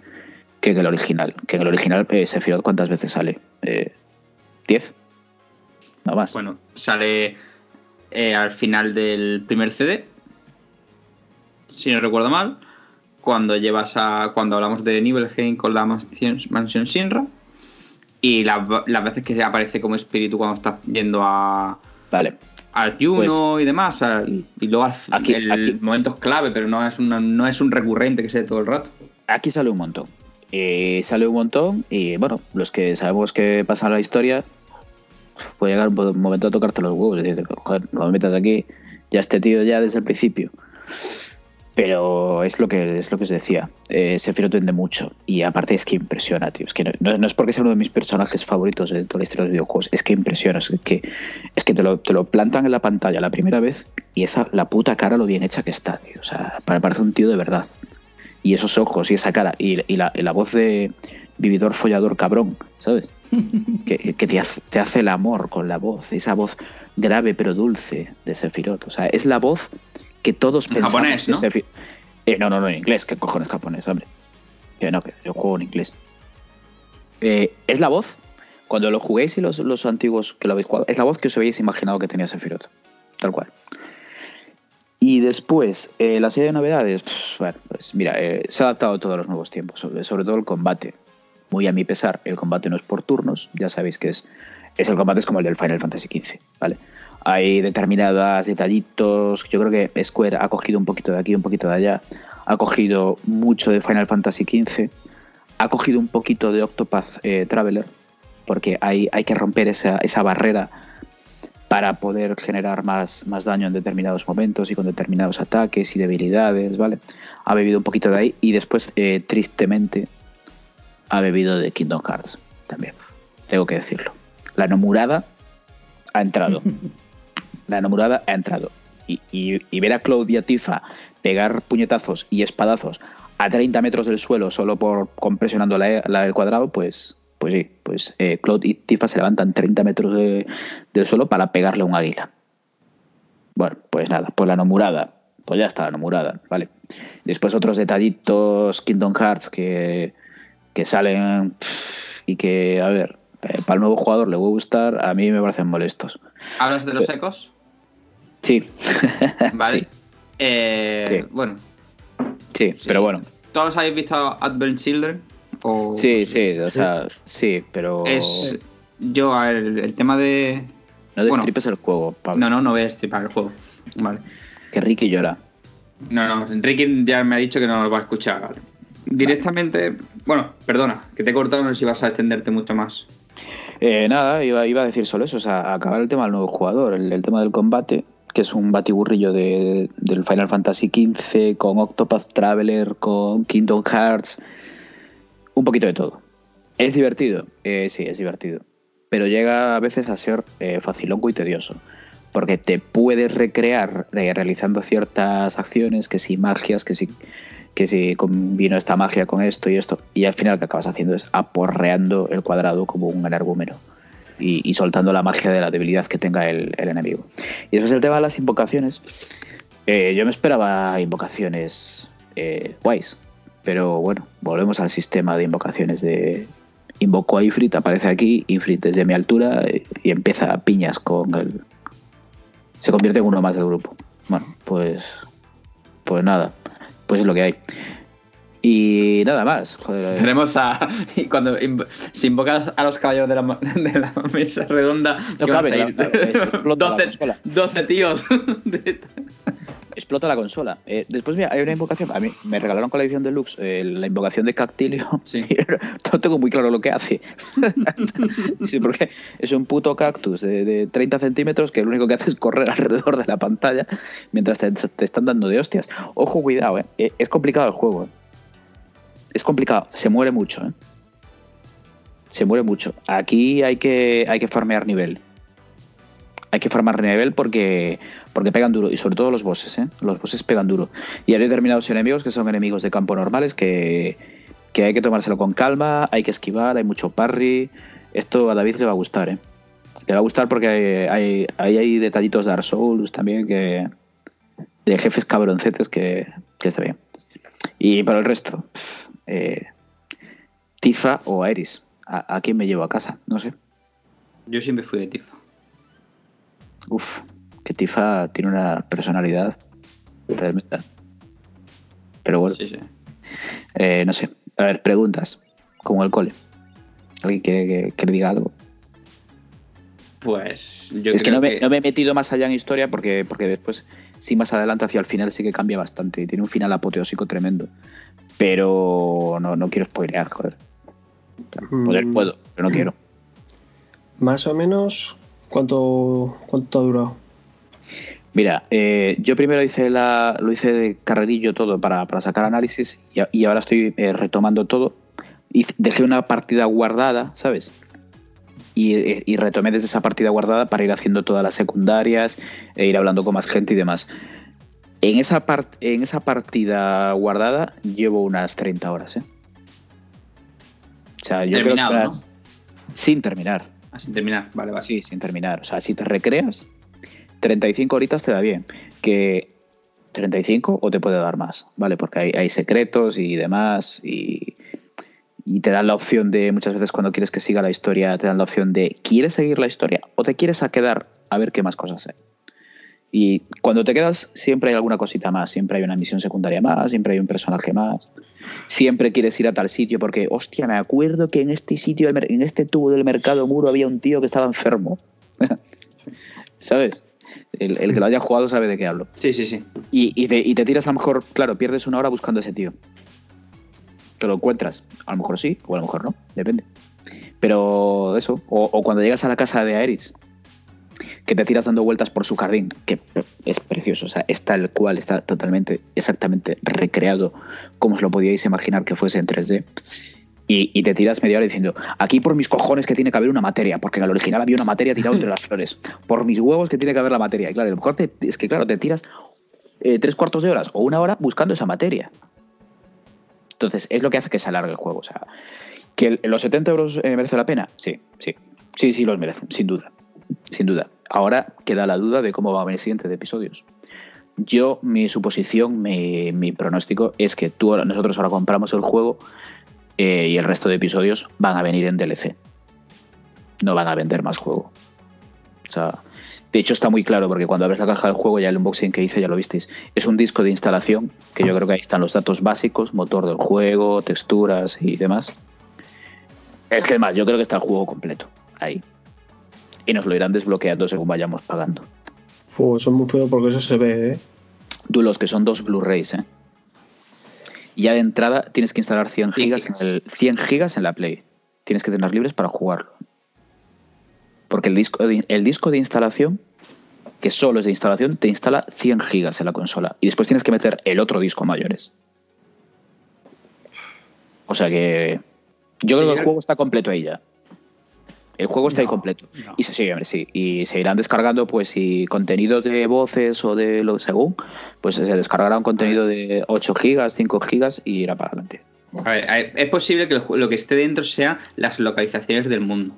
C: que en el original. Que en el original eh, Sephiroth cuántas veces sale? Eh, ¿10? No más.
A: Bueno, sale eh, al final del primer CD, si no recuerdo mal, cuando llevas a cuando hablamos de Nibelheim con la mansión, mansión Shinra y la- las veces que aparece como espíritu cuando estás yendo a
C: Vale.
A: al Juno y demás a- y, y luego al
C: Aquí-
A: el
C: aquí-
A: momento es clave pero no es una- no es un recurrente que se dé todo el rato
C: Aquí sale un montón. Eh, sale un montón y bueno, los que sabemos que pasa la historia, puede llegar un momento de tocarte los huevos y no me metas aquí, ya este tío ya desde el principio. Pero es lo que es lo que os decía. Eh, Sephiroth vende mucho. Y aparte es que impresiona, tío. Es que no, no- es porque sea uno de mis personajes favoritos de toda la historia de los videojuegos. Es que impresiona. Es que, es que te, lo, te lo plantan en la pantalla la primera vez y esa la puta cara lo bien hecha que está, tío. O sea, pare- parece un tío de verdad. Y esos ojos y esa cara y, y la, y la voz de vividor follador cabrón, ¿sabes? que, que te, hace, te hace el amor con la voz. Esa voz grave pero dulce de Sephiroth. O sea, es la voz que todos
A: En
C: pensamos
A: japonés, ¿no?
C: Sephi- Eh, no, no, no, en inglés. ¿Qué cojones japonés, hombre? Que no, que yo juego en inglés. Eh, es la voz, cuando lo juguéis y los, los antiguos que lo habéis jugado, es la voz que os habéis imaginado que tenía Sephiroth. Tal cual. Y después, eh, la serie de novedades, bueno, pues mira, eh, se ha adaptado a todos los nuevos tiempos, sobre, sobre todo el combate. Muy a mi pesar, el combate no es por turnos, ya sabéis que es, es el combate es como el del Final Fantasy XV, ¿vale? Hay determinadas detallitos, yo creo que Square ha cogido un poquito de aquí, un poquito de allá, ha cogido mucho de Final Fantasy XV, ha cogido un poquito de Octopath eh, Traveler, porque hay, hay que romper esa, esa barrera para poder generar más, más daño en determinados momentos y con determinados ataques y debilidades, ¿vale? Ha bebido un poquito de ahí y después, eh, tristemente, ha bebido de Kingdom Hearts también. Tengo que decirlo. La enamorada ha entrado. La enamorada ha entrado. Y, y- y ver a Claudia Tifa pegar puñetazos y espadazos a 30 metros del suelo solo por con presionando la, la- el cuadrado, pues, pues sí, pues eh, Claude y Tifa se levantan 30 metros de- del suelo para pegarle a un águila. Bueno, pues nada, pues la enamorada. Pues ya está la enamorada, ¿vale? Después otros detallitos Kingdom Hearts que, que salen y que, a ver, eh, para el nuevo jugador le va a gustar, a mí me parecen molestos.
A: hablas de los ecos
C: Sí.
A: vale
C: Sí,
A: Eh,
C: Sí.
A: bueno
C: sí,
A: Sí.
C: pero bueno.
A: todos habéis visto Advent Children o
C: Sí, sí, o sea, sí, pero
A: es yo a ver, el, tema de
C: no
A: bueno.
C: destripes el juego, Pablo.
A: no no no voy a destripar el juego vale
C: Que Ricky llora.
A: No, no, Enrique ya me ha dicho que no lo va a escuchar. vale. Directamente, bueno, perdona, que te he cortado, no sé si vas a extenderte mucho más.
C: Eh, nada, iba, iba a decir solo eso, o sea, acabar el tema del nuevo jugador, el, el tema del combate, que es un batiburrillo de, del Final Fantasy XV, con Octopath Traveler, con Kingdom Hearts, un poquito de todo. ¿Es divertido? Eh, sí, es divertido. Pero llega a veces a ser eh, facilongo y tedioso. Porque te puedes recrear eh, realizando ciertas acciones, que si magias, que si, que si combino esta magia con esto y esto. Y al final lo que acabas haciendo es aporreando el cuadrado como un energúmeno. Y, y soltando la magia de la debilidad que tenga el, el enemigo. Y después el tema de las invocaciones. eh, yo me esperaba invocaciones eh, guays. Pero bueno, volvemos al sistema de invocaciones de... Invoco a Ifrit, aparece aquí, Ifrit desde mi altura eh, y empieza a piñas con el... Se convierte en uno más del grupo. Bueno, pues... Pues nada, pues es lo que hay. Y nada más. Joder,
A: Tenemos a. Y cuando inv- si invocas a los caballeros de la, de la mesa redonda,
C: No
A: ¿qué vas
C: cabe,
A: a
C: la-
A: ir?
C: la- explota la
A: 12,
C: consola.
A: 12 tíos.
C: explota la consola. Eh, después, mira, hay una invocación. A mí me regalaron con la edición deluxe eh, la invocación de Cactilio.
A: Sí.
C: no tengo muy claro lo que hace. sí, porque es un puto cactus de, de 30 centímetros que lo único que hace es correr alrededor de la pantalla mientras te, te están dando de hostias. Ojo, cuidado, eh. Eh, Es complicado el juego. Es complicado. Se muere mucho, eh. Se muere mucho. Aquí hay que, hay que farmear nivel. Hay que farmar nivel porque, porque pegan duro. Y sobre todo los bosses, ¿eh? Los bosses pegan duro. Y hay determinados enemigos que son enemigos de campo normales que, que hay que tomárselo con calma, hay que esquivar, hay mucho parry. Esto a David le va a gustar, ¿eh? Le va a gustar porque hay, hay, detallitos de Dark Souls también que. de jefes cabroncetes que, que está bien. Y para el resto, eh, Tifa o Aeris. ¿A, a quién me llevo a casa? No sé.
A: Yo siempre fui de Tifa.
C: Uf, que Tifa tiene una personalidad tremenda. Pero bueno,
A: Sí, sí.
C: eh, no sé. A ver, preguntas. Como el cole. ¿Alguien quiere que, que le diga algo?
A: Pues yo
C: es que no, me, no me he metido más allá en historia porque, porque después, sí, más adelante hacia el final sí que cambia bastante. y Tiene un final apoteósico tremendo. Pero no, no quiero spoilear, joder. O sea, Poder
B: Mm.
C: puedo, pero no quiero.
B: Más o menos, ¿cuánto, cuánto ha durado?
C: Mira, eh, yo primero hice la, lo hice de carrerillo todo para, para sacar análisis y, y ahora estoy eh, retomando todo. Y dejé una partida guardada, ¿sabes? Y, eh, y retomé desde esa partida guardada para ir haciendo todas las secundarias, e ir hablando con más gente y demás. En esa, part- en esa partida guardada llevo unas 30 horas, ¿eh? O sea, yo
A: Terminado,
C: creo que unas- Sin terminar.
A: Ah, sin terminar, vale, vale.
C: Sí, sin terminar. O sea, si te recreas, 35 horitas te da bien. Que 35 o te puede dar más, ¿vale? Porque hay, secretos y demás y, y te dan la opción de, muchas veces cuando quieres que siga la historia, te dan la opción de, ¿quieres seguir la historia o te quieres a quedar a ver qué más cosas hay? Y cuando te quedas, siempre hay alguna cosita más, siempre hay una misión secundaria más, siempre hay un personaje más. Siempre quieres ir a tal sitio porque, hostia, me acuerdo que en este sitio, en este tubo del mercado muro había un tío que estaba enfermo. ¿Sabes? El, el que lo haya jugado sabe de qué hablo.
A: Sí, sí, sí.
C: Y, y te, y te tiras a lo mejor, claro, pierdes una hora buscando a ese tío. Te lo encuentras. A lo mejor sí, o a lo mejor no, depende. Pero eso, o, o cuando llegas a la casa de Aerith, que te tiras dando vueltas por su jardín, que es precioso, o sea, es tal cual, está totalmente, exactamente recreado como os lo podíais imaginar que fuese en 3D. Y, te tiras media hora diciendo, aquí por mis cojones que tiene que haber una materia, porque en el original había una materia tirada entre las flores. Por mis huevos que tiene que haber la materia. Y claro, lo mejor es que claro, te tiras eh, tres cuartos de horas o una hora buscando esa materia. Entonces, es lo que hace que se alargue el juego. O sea, que los 70 euros eh, merece la pena. Sí, sí. Sí, sí, los merecen, sin duda. Sin duda. Ahora queda la duda de cómo va a venir el siguiente de episodios. Yo, mi suposición, mi, pronóstico es que tú, nosotros ahora compramos el juego eh, y el resto de episodios van a venir en DLC. No van a vender más juego. O sea, de hecho está muy claro porque cuando abres la caja del juego, ya el unboxing que hice, ya lo visteis, es un disco de instalación que yo creo que ahí están los datos básicos, motor del juego, texturas y demás. Es que más, yo creo que está el juego completo ahí. Y nos lo irán desbloqueando según vayamos pagando.
B: Fu, eso es muy feo porque eso se ve, ¿eh?
C: Tú los que son dos Blu-rays, ¿eh? Y ya de entrada tienes que instalar 100
A: 100
C: gigas,
A: gigas.
C: En el, 100 gigas en la Play. Tienes que tener libres para jugarlo. Porque el disco, de, el disco de instalación, que solo es de instalación, te instala 100 gigas en la consola. Y después tienes que meter el otro disco mayores. O sea que. Yo creo que el juego está completo ahí ya. El juego está ahí completo.
D: no.
C: Y se sigue, hombre, sí. Y se irán descargando, pues, si contenido de voces o de lo según, pues se descargará un contenido de 8 gigas, 5 gigas y irá para adelante.
A: A ver, a ver, es posible que lo que esté dentro sea las localizaciones del mundo.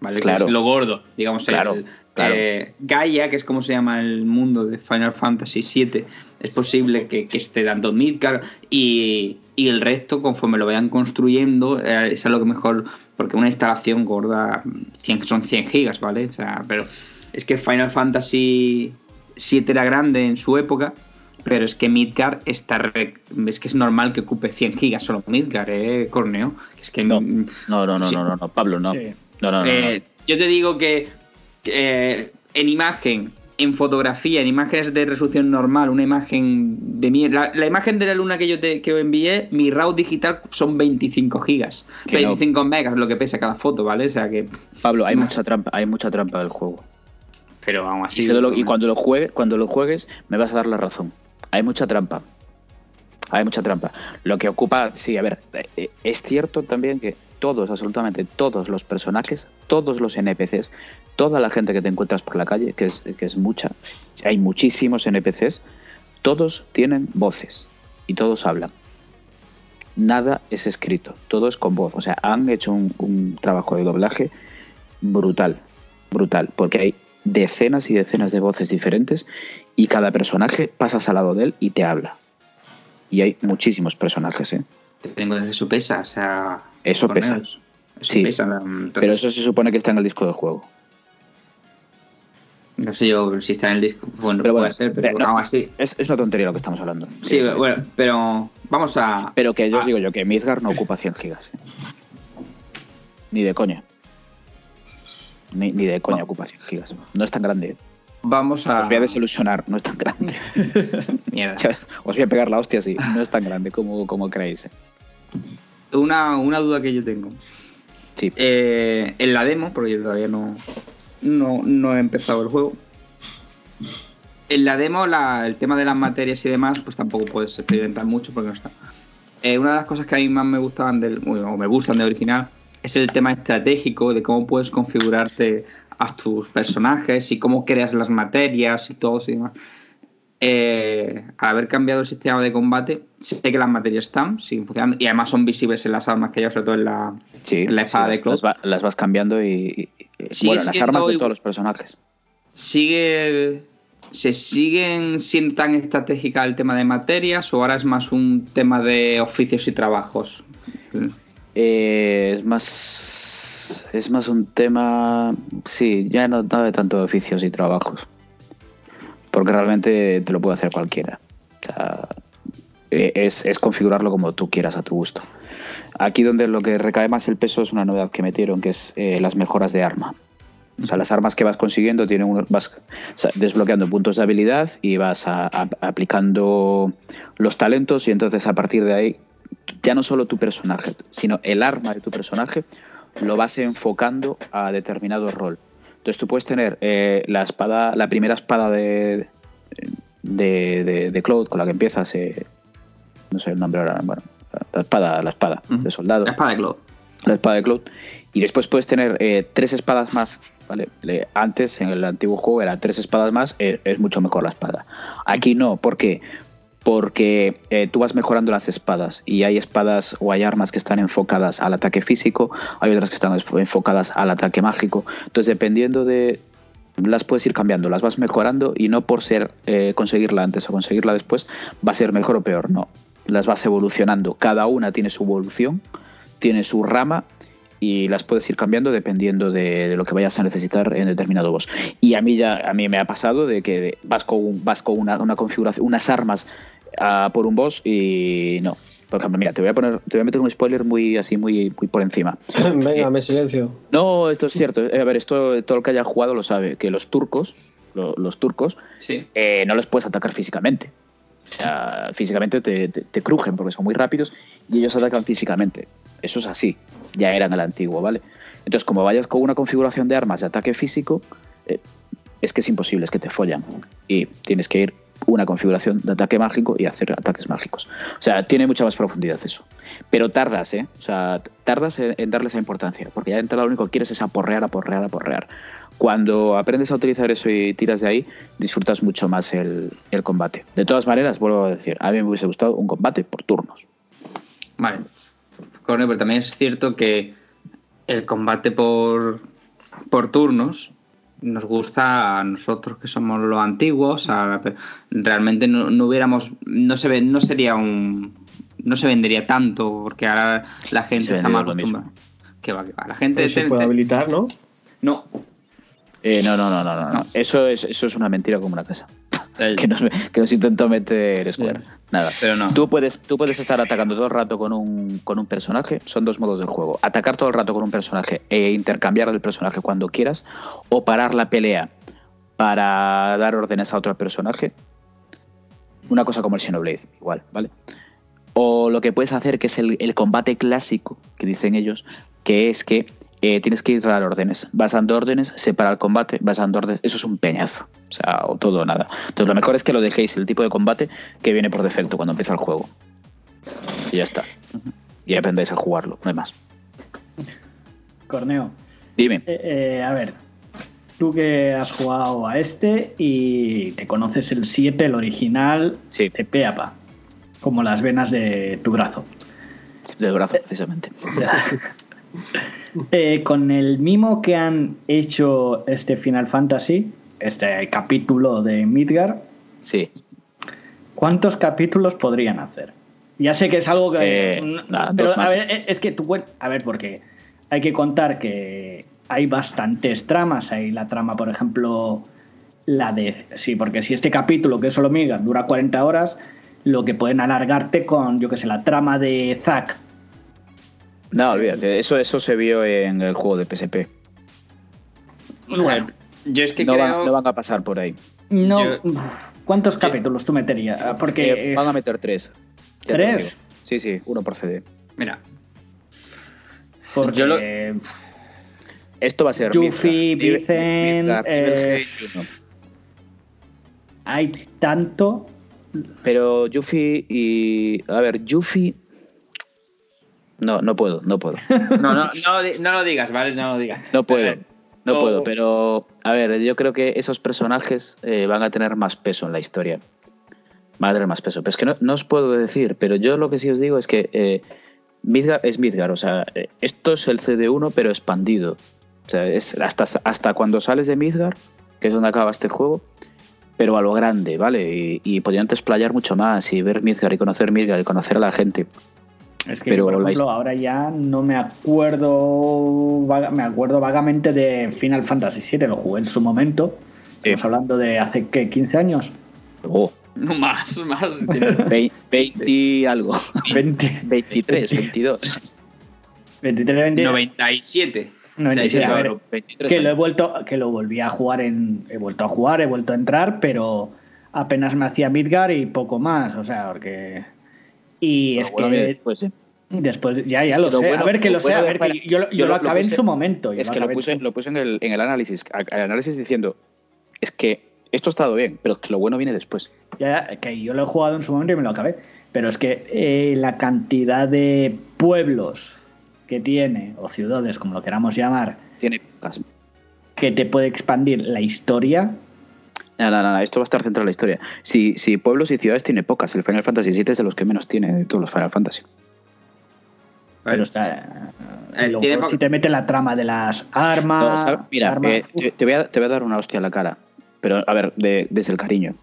A: ¿Vale? Que
C: Claro.
A: es lo gordo, digamos.
C: Claro,
A: el,
C: claro.
A: eh, Gaia, que es como se llama el mundo de Final Fantasy VII, es posible que, que esté dando Midgar y, y el resto, conforme lo vayan construyendo, eh, es a lo que mejor. Porque una instalación gorda 100, son 100 gigas, ¿vale? O sea, pero es que Final Fantasy VII era grande en su época, pero es que Midgar está. re- es que es normal que ocupe 100 gigas solo Midgar, ¿eh, Corneo? Es que.
C: No.
A: mm,
C: No, no, no,
A: Sí.
C: no, no, no, Pablo, no.
D: Sí.
C: No, no, no, no.
A: eh, yo te digo que, eh, en imagen, en fotografía, en imágenes de resolución normal, una imagen de mi, la, la imagen de la luna que yo te que envié, mi RAW digital son 25 gigas,
C: Que no.
A: 25 megas, lo que pesa cada foto, ¿vale? O sea que,
C: Pablo, hay
A: no.
C: mucha trampa, hay mucha trampa del juego.
A: pero aún así.
C: lo- y cuando lo juegue, cuando lo juegues, me vas a dar la razón. Hay mucha trampa. Hay mucha trampa. Lo que ocupa, sí, a ver, eh, es cierto también que todos, absolutamente todos los personajes, todos los NPCs, toda la gente que te encuentras por la calle, que es, que es mucha, hay muchísimos NPCs, todos tienen voces y todos hablan. Nada es escrito, todo es con voz. O sea, han hecho un, trabajo de doblaje brutal, brutal, porque hay decenas y decenas de voces diferentes y cada personaje pasas al lado de él y te habla. Y hay muchísimos personajes, ¿eh?
A: Te tengo desde su pesa, o sea,
C: Eso pesa.
A: Eso
C: Sí,
A: pesa, entonces,
C: Pero eso se supone que está en el disco del juego.
A: No sé yo si está en el disco. Bueno,
C: Pero
A: puede
C: bueno,
A: ser, pero
C: eh, no.
A: aún así.
C: Es, es una tontería lo que estamos hablando.
A: Sí,
C: Eh,
A: bueno, pero vamos a.
C: Pero que yo os digo yo que Midgar no ocupa 100 gigas. eh. Ni de coña. Ni, ni de coña
A: No.
C: ocupa 100 gigas. No es tan grande. eh.
A: Vamos a.
C: Os voy a desilusionar, no es tan grande.
A: Mierda.
C: Os voy a pegar la hostia así. No es tan grande como, como creéis.
A: Una, una duda que yo tengo.
C: Sí.
A: Eh, en la demo, porque yo todavía no, no, no he empezado el juego. En la demo, la- el tema de las materias y demás, pues tampoco puedes experimentar mucho porque no está. Eh, una de las cosas que a mí más me gustaban del, bueno, o me gustan de original es el tema estratégico de cómo puedes configurarte a tus personajes y cómo creas las materias y todo y demás. Eh, al haber cambiado el sistema de combate, sé que las materias están, siguen funcionando y además son visibles en las armas que llevas, sobre todo en la,
C: Sí,
A: en la espada
C: sí,
A: de Claude.
C: las va- las vas cambiando y. y- bueno, las armas de todos los personajes.
A: sigue se siguen siendo tan estratégica el tema de materias o ahora es más un tema de oficios y trabajos
C: Eh, es más. Es más un tema. Sí, ya no, no de tanto oficios y trabajos. Porque realmente te lo puede hacer cualquiera. O sea, eh, es, es configurarlo como tú quieras a tu gusto. Aquí donde lo que recae más el peso es una novedad que metieron, que es eh, las mejoras de arma. O sea, las armas que vas consiguiendo tienen unos, vas desbloqueando puntos de habilidad y vas a- a- aplicando los talentos y entonces a partir de ahí ya no solo tu personaje, sino el arma de tu personaje lo vas enfocando a determinado rol. Entonces tú puedes tener eh, la espada, la primera espada de, de, de, de Claude con la que empiezas, eh, no sé el nombre ahora, bueno, la espada, la espada de soldado
A: la espada de Claude
C: la espada de Cloud. Y después puedes tener eh, tres espadas más. ¿vale? Le- Antes, en el antiguo juego, eran tres espadas más. es mucho mejor la espada. Aquí no. ¿Por qué? Porque eh, tú vas mejorando las espadas y hay espadas o hay armas que están enfocadas al ataque físico, hay otras que están enfocadas al ataque mágico. Entonces, dependiendo de, las puedes ir cambiando, las vas mejorando y no por ser eh, conseguirla antes o conseguirla después va a ser mejor o peor, no. Las vas evolucionando. Cada una tiene su evolución, tiene su rama y las puedes ir cambiando dependiendo de, lo que vayas a necesitar en determinado boss. Y a mí ya a mí me ha pasado de que vas con, vas con una, una configuración, unas armas por un boss y no. Por ejemplo, mira, te voy a poner, te voy a meter un spoiler muy así, muy, muy por encima.
B: Venga, me silencio.
C: No, esto es cierto. Eh, A ver, esto todo el que haya jugado lo sabe, que los turcos, lo- los turcos,
A: sí
C: eh, no los puedes atacar físicamente. O sea, físicamente te, te- te crujen porque son muy rápidos y ellos atacan físicamente. Eso es así. Ya era en el antiguo, ¿vale? Entonces, como vayas con una configuración de armas de ataque físico, eh, es que es imposible, es que te follan. Y tienes que ir una configuración de ataque mágico y hacer ataques mágicos. O sea, tiene mucha más profundidad eso. Pero tardas, ¿eh? O sea, tardas en, darle esa importancia. Porque ya entra lo único que quieres es aporrear, aporrear, aporrear. Cuando aprendes a utilizar eso y tiras de ahí, disfrutas mucho más el, el combate. De todas maneras, vuelvo a decir, a mí me hubiese gustado un combate por turnos.
A: vale Correcto, pero también es cierto que el combate por por turnos nos gusta a nosotros que somos los antiguos a- realmente no, no hubiéramos no se ve no sería un no se vendería tanto porque ahora la gente
C: Se
A: está más acostumbrada que va que va la gente
B: Pero se puede habilitar, ¿no?
A: no
C: Eh, no, no, no, no, no, no. Eso, es, eso es una mentira como una casa. Que nos, que nos intentó meter Square. Nada.
A: pero no
C: Tú puedes, tú puedes estar atacando todo el rato con un, con un personaje. Son dos modos del juego. Atacar todo el rato con un personaje e intercambiar el personaje cuando quieras. O parar la pelea para dar órdenes a otro personaje. Una cosa como el Xenoblade, igual, ¿vale? O lo que puedes hacer, que es el, el combate clásico, que dicen ellos, que es que eh, tienes que ir a dar órdenes. Vas dando órdenes, se para el combate, vas dando órdenes. Eso es un peñazo. O sea, o todo o nada. Entonces, lo mejor es que lo dejéis el tipo de combate que viene por defecto cuando empieza el juego. Y ya está. Y aprendáis a jugarlo, no hay más.
D: Corneo.
C: Dime.
D: Eh, eh, a ver, tú que has jugado a este y te conoces el 7, el original,
C: Sí,
D: de pe a pa, como las venas de tu brazo.
C: del brazo, precisamente.
D: Eh, con el mimo que han hecho este Final Fantasy, este capítulo de Midgar,
C: Sí.
D: ¿cuántos capítulos podrían hacer? Ya sé que es algo que.
C: Eh,
D: pero, a ver, eh, es que tú. A ver, porque hay que contar que hay bastantes tramas. Hay la trama, por ejemplo, la de. Sí, porque si este capítulo, que es solo Midgar, dura 40 horas, lo que pueden alargarte con, yo que sé, la trama de Zack.
C: No, olvídate, eso, eso se vio en el juego de PSP.
A: Bueno, yo es que
C: No,
A: creo.
C: van, no van a pasar por ahí.
D: No.
A: Yo-
D: ¿Cuántos capítulos tú meterías? Ah, Porque.
C: Eh, van a meter tres.
D: ¿Tres?
C: Sí, sí, uno por CD.
A: Mira,
D: porque
A: yo lo-
C: Esto va a ser
D: Yuffie,
C: Midgar,
D: Vicen,
C: Midgar,
D: eh,
C: Nivel G1.
D: hay tanto.
C: Pero Yuffie y. A ver, Yuffie. No, no puedo, no puedo.
A: no, no, no, lo digas, ¿vale? No lo digas.
C: No puedo. No puedo, pero. A ver, yo creo que esos personajes eh, van a tener más peso en la historia. Van a tener más peso. Pero es que no, no os puedo decir, pero yo lo que sí os digo es que eh, Midgar es Midgar. O sea, esto es el CD1, pero expandido. O sea, es hasta, hasta cuando sales de Midgar, que es donde acaba este juego, pero a lo grande, ¿vale? Y, y podrían explayar mucho más y ver Midgar y conocer Midgar y conocer a la gente.
D: Es que,
C: Pero
D: por
C: la
D: ejemplo,
C: hist-
D: ahora ya no me acuerdo. me acuerdo vagamente de Final Fantasy VII, lo jugué en su momento.
C: Sí.
D: Estamos hablando de hace, ¿qué? ¿15 años?
C: Oh,
A: No más, más.
C: vei- 20 y algo.
D: 20,
C: 23, 22.
D: 23, 20.
A: 97.
D: 97,
A: Sí,
D: a ver,
A: claro.
C: 23
D: que lo he vuelto, que lo volví a jugar en. He vuelto a jugar, he vuelto a entrar, pero apenas me hacía Midgar y poco más. O sea, porque. Y es
C: Bueno,
D: que.
C: pues.
D: Después, ya, ya
C: Es
D: lo sé.
C: bueno-
D: a ver que
C: lo
D: sé,
C: bueno
D: a
C: de
D: ver que
C: Final-
D: yo, lo- yo
C: yo
D: lo
C: lo-
D: acabé en su momento.
C: Es que lo puse, lo puse en el, en el análisis. El análisis diciendo, es que esto ha estado bien, pero que lo bueno viene después.
D: Ya, que yo lo he jugado en su momento y me lo acabé. Pero es que eh, la cantidad de pueblos que tiene, o ciudades, como lo queramos llamar,
C: Tiene
D: que te puede expandir la historia.
C: No, no, no, esto va a estar centrado en la historia. Si, si pueblos y ciudades tiene pocas, el Final Fantasy VII es de los que menos tiene de todos los Final Fantasy.
D: Pero está.
A: Eh,
D: luego,
A: tiene
D: si te mete la trama de las armas.
C: Mira,
D: armas,
C: eh, te, te voy a, te voy a dar una hostia a la cara. Pero, a ver, de- desde el cariño.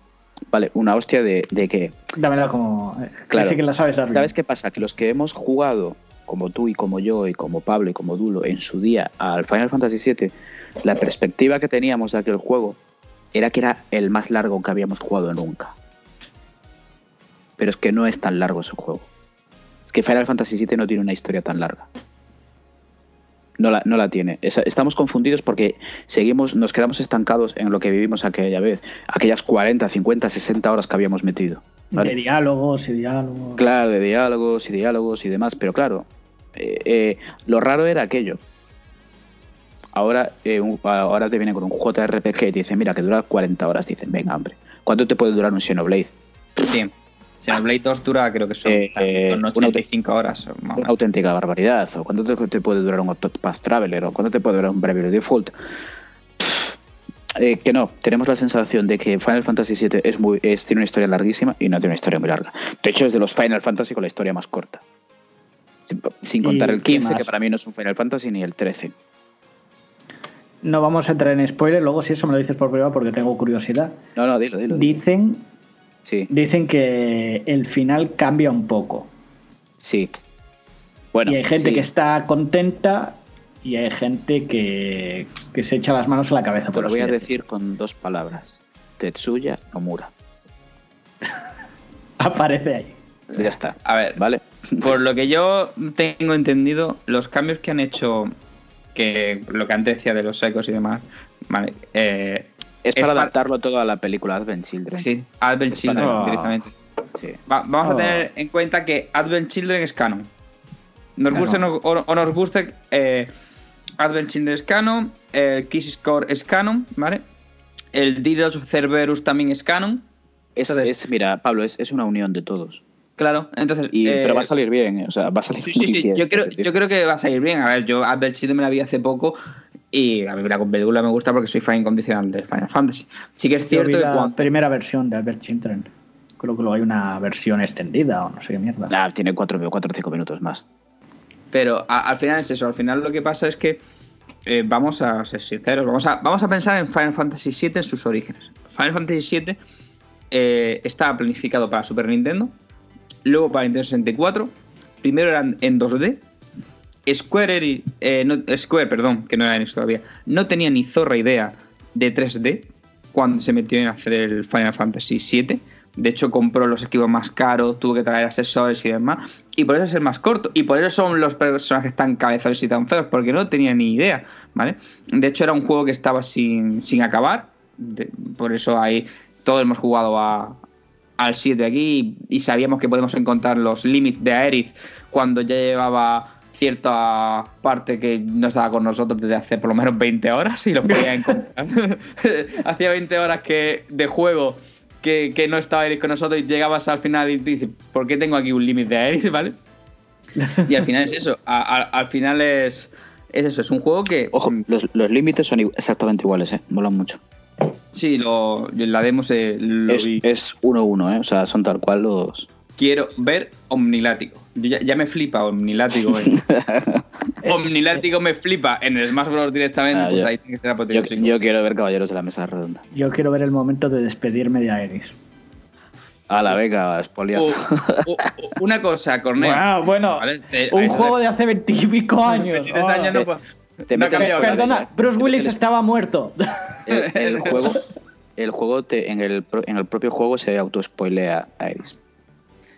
C: Vale, una hostia de, de que
D: dámela como. eh,
C: Claro.
D: Que la sabes.
C: ¿Sabes qué pasa? Que los que hemos jugado, como tú y como yo y como Pablo y como Dulo, en su día al Final Fantasy VII, la perspectiva que teníamos de aquel juego era que era el más largo que habíamos jugado nunca. Pero es que no es tan largo ese juego. Es que Final Fantasy VII no tiene una historia tan larga. No la, no la tiene. Es- Estamos confundidos porque seguimos, nos quedamos estancados en lo que vivimos aquella vez, aquellas 40, 50, 60 horas que habíamos metido. ¿vale?
D: De diálogos y diálogos.
C: Claro, de diálogos y diálogos y demás, pero claro, eh, eh, lo raro era aquello. Ahora, eh, un- ahora te viene con un JRPG y te dice, mira, que dura 40 horas. Dicen, venga, hombre, ¿cuánto te puede durar un Xenoblade?
A: Sí. Xenoblade 2 dura, creo que son
C: Eh, eh,
A: son
C: una
A: 85 horas.
C: Una auténtica barbaridad. ¿O cuánto te, te puede durar un Octopath Traveler? ¿O cuánto te puede durar un Bravely Default? Eh, que no, tenemos la sensación de que Final Fantasy VII es muy, es- tiene una historia larguísima y no tiene una historia muy larga. De hecho, es de los Final Fantasy con la historia más corta. Sin, sin contar
D: ¿Y
C: el
D: qué
C: 15, que para mí no es un Final Fantasy, ni el 13.
D: No vamos a entrar en spoiler, luego si eso me lo dices por privado porque tengo curiosidad.
C: No, no, dilo, dilo. dilo.
D: Dicen,
C: Sí,
D: dicen que el final cambia un poco.
C: sí. Bueno,
D: y hay gente
C: sí.
D: que está contenta y hay gente que, que se echa las manos a la cabeza.
C: Te
D: por
C: lo voy a decir con dos palabras. Tetsuya Nomura.
D: Aparece ahí.
C: Ya está.
A: A ver,
C: ¿Vale?
A: Por lo que yo tengo entendido, los cambios que han hecho, que lo que antes decía de los secos y demás, vale, eh,
C: Es
A: Es
C: para
A: para-
C: adaptarlo todo a la película Advent Children.
A: sí, Advent
C: Es
A: Children
D: para-
A: directamente.
C: Sí.
A: Va- vamos
D: Oh.
A: a tener en cuenta que Advent Children es canon. Nos guste o no- o, o nos guste, eh, Advent Children es canon, el Kiss Score es canon, ¿vale? El Didos of Cerberus también es canon.
C: Es,
A: Entonces-
C: es- mira, Pablo, es, es una unión de todos.
A: Claro, entonces.
C: Y,
A: eh,
C: pero va a salir bien, ¿eh? o sea, va a salir
A: Sí, sí,
C: muy
A: sí.
C: bien.
A: Yo creo, yo creo que va a salir bien. A ver, yo Advent Children me la vi hace poco y a mí la película me gusta porque soy fan incondicional de Final Fantasy. Sí que es
D: Yo vi
A: cierto que
D: la
A: cuando.
D: primera versión de Albert Children. Creo que luego hay una versión extendida o no sé qué mierda.
C: nah, tiene cuatro, cuatro o cinco minutos más.
A: Pero a- al final es eso. Al final lo que pasa es que. eh, vamos a ser sinceros. Vamos a, vamos a pensar en Final Fantasy VII en sus orígenes. Final Fantasy VII eh, estaba planificado para Super Nintendo. Luego para Nintendo 64. Primero eran en 2D. Square, eh, Square, perdón, que no era Enix todavía, no tenía ni zorra idea de 3D cuando se metió en hacer el Final Fantasy VII. De hecho, compró los equipos más caros, tuvo que traer asesores y demás. Y por eso es el más corto. Y por eso son los personajes tan cabezones y tan feos, porque no tenía ni idea, ¿vale? De hecho, era un juego que estaba sin, sin acabar. por eso ahí todos hemos jugado a- al 7 aquí y, y sabíamos que podemos encontrar los límites de Aerith cuando ya llevaba cierta parte que no estaba con nosotros desde hace por lo menos 20 horas y lo podía encontrar. Hacía 20 horas que de juego que, que no estaba Aerith con nosotros y llegabas al final y tú dices, ¿por qué tengo aquí un límite de Aerith, vale? Y al final es eso, a- a- al final es, es eso, es un juego que...
C: Ojo, los, los límites son exactamente iguales, ¿eh? Molan mucho.
A: Sí, lo, la demo se lo
C: Es
A: vi.
C: es 1-1, ¿eh? O sea, son tal cual los...
A: Quiero ver Omnilátigo. Yo ya, ya me flipa Omnilátigo. eh. Omnilátigo me flipa en el Smash Bros. directamente,
C: Ah,
A: pues
C: yo-
A: ahí tiene que ser
C: Yo, yo quiero ver Caballeros de la Mesa Redonda.
D: Yo quiero ver el momento de despedirme de Aeris.
C: A la beca, espoliado.
A: O- o- o- una cosa, Corneo.
D: Bueno, bueno,
A: Vale, te-
D: un juego de hace veintipico años.
A: 23
D: Oh.
A: años no, puedo-
C: te.
D: Perdona, Bruce Willis estaba muerto.
C: El, el juego, el juego te- en, el, en el propio juego se autospoilea a Iris.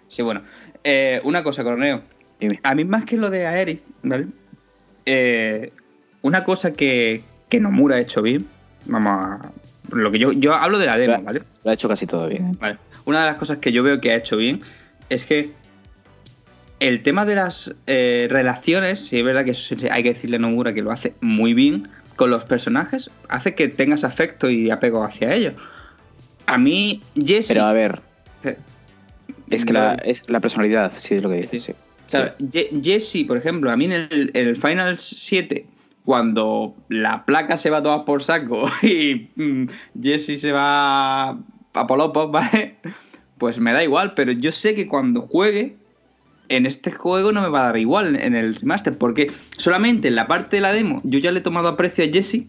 A: Sí, bueno. Eh, una cosa, Corneo.
C: Dime.
A: A mí más que lo de Aerith, ¿vale? Eh, una cosa que, que Nomura ha hecho bien, vamos a... Lo que yo, yo hablo de la demo, ¿vale?
C: Lo ha hecho casi todo bien.
A: Vale. Una de las cosas que yo veo que ha hecho bien es que el tema de las eh, relaciones, sí es verdad que eso hay que decirle a Nomura que lo hace muy bien con los personajes, hace que tengas afecto y apego hacia ellos. A mí, Jesse.
C: Pero a ver,
A: eh,
C: es que la, es la personalidad, sí es lo que dices.
A: Sí.
C: sí.
A: O sea, Ye- Jesse, por ejemplo, a mí en el, en el Final 7, cuando la placa se va a tomar por saco y mm, Jesse se va a Polopos, ¿vale? Pues me da igual, pero yo sé que cuando juegue, en este juego no me va a dar igual en el remaster, porque solamente en la parte de la demo yo ya le he tomado aprecio a Jesse,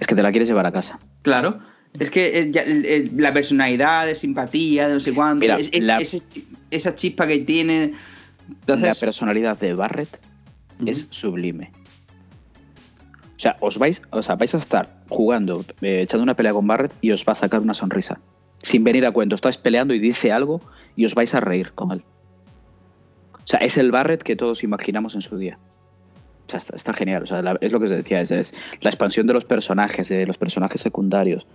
C: Es que te la quieres llevar a casa.
A: claro. Es que ya- el- la personalidad, de simpatía, de no sé cuánto,
C: Mira,
A: es- es-
C: la-
A: ese- esa chispa que tiene.
C: la
A: Entonces,
C: personalidad de Barrett es sublime. O sea, os vais, o sea, vais a estar jugando, eh, echando una pelea con Barrett y os va a sacar una sonrisa. Sin venir a cuento. Estáis peleando y dice algo y os vais a reír con él. O sea, es el Barrett que todos imaginamos en su día. O sea, está, está genial. O sea, la- es lo que os decía, es, es la expansión de los personajes, de los personajes secundarios,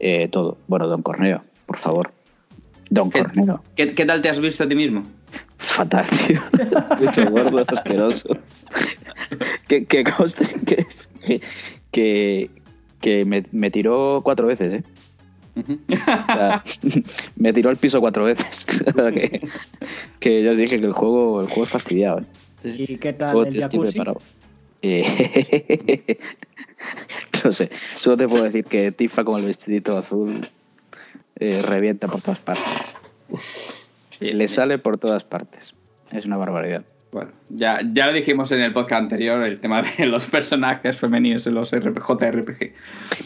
C: eh, todo. Bueno, Don Corneo, por favor. Don
A: ¿Qué-
C: Corneo.
A: ¿qué, qué tal te has visto a ti mismo?
C: Fatal, tío. Mucho gordo, asqueroso. que, que conste que, es- que, que, que me, me tiró cuatro veces, ¿eh? O sea, me tiró al piso cuatro veces. Que, que ya os dije que el juego, el juego es fastidiado. ¿eh?
D: ¿Y qué
C: El
D: tal
C: juego
D: el
C: estoy
D: jacuzzi?
C: preparado. Eh, no sé, solo te puedo decir que Tifa con el vestidito azul eh, revienta por todas partes. Le sale por todas partes. Es una barbaridad.
A: Bueno, ya, ya lo dijimos en el podcast anterior, el tema de los personajes femeninos en los RP JRPG.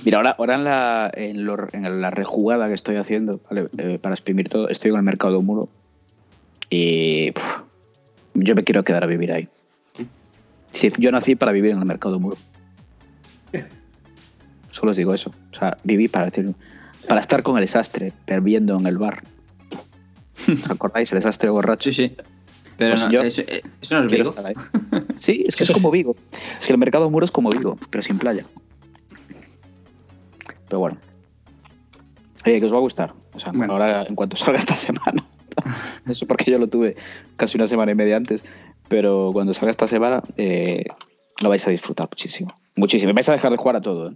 C: Mira, ahora, ahora en, la, en, lo- en la rejugada que estoy haciendo ¿vale? Eh, para exprimir todo, estoy con el mercado de muro y puf, yo me quiero quedar a vivir ahí. Sí, yo nací para vivir en el mercado de muro. Solo os digo eso. O sea, viví para decir, para estar con el sastre, bebiendo en el bar. ¿Os acordáis? El sastre borracho.
A: Sí, sí. Pero
C: Pues
A: no,
C: yo
A: eso, eh, eso no es Vigo.
C: Sí, es que es como Vigo. Es que el mercado de muro es como Vigo, pero sin playa. Pero bueno. Oye, que os va a gustar. O sea,
A: Bueno.
C: ahora en cuanto salga esta semana. Eso porque yo lo tuve casi una semana y media antes. Pero cuando salga esta semana, eh, lo vais a disfrutar muchísimo. Muchísimo. Y vais a dejar de jugar a todo. ¿eh?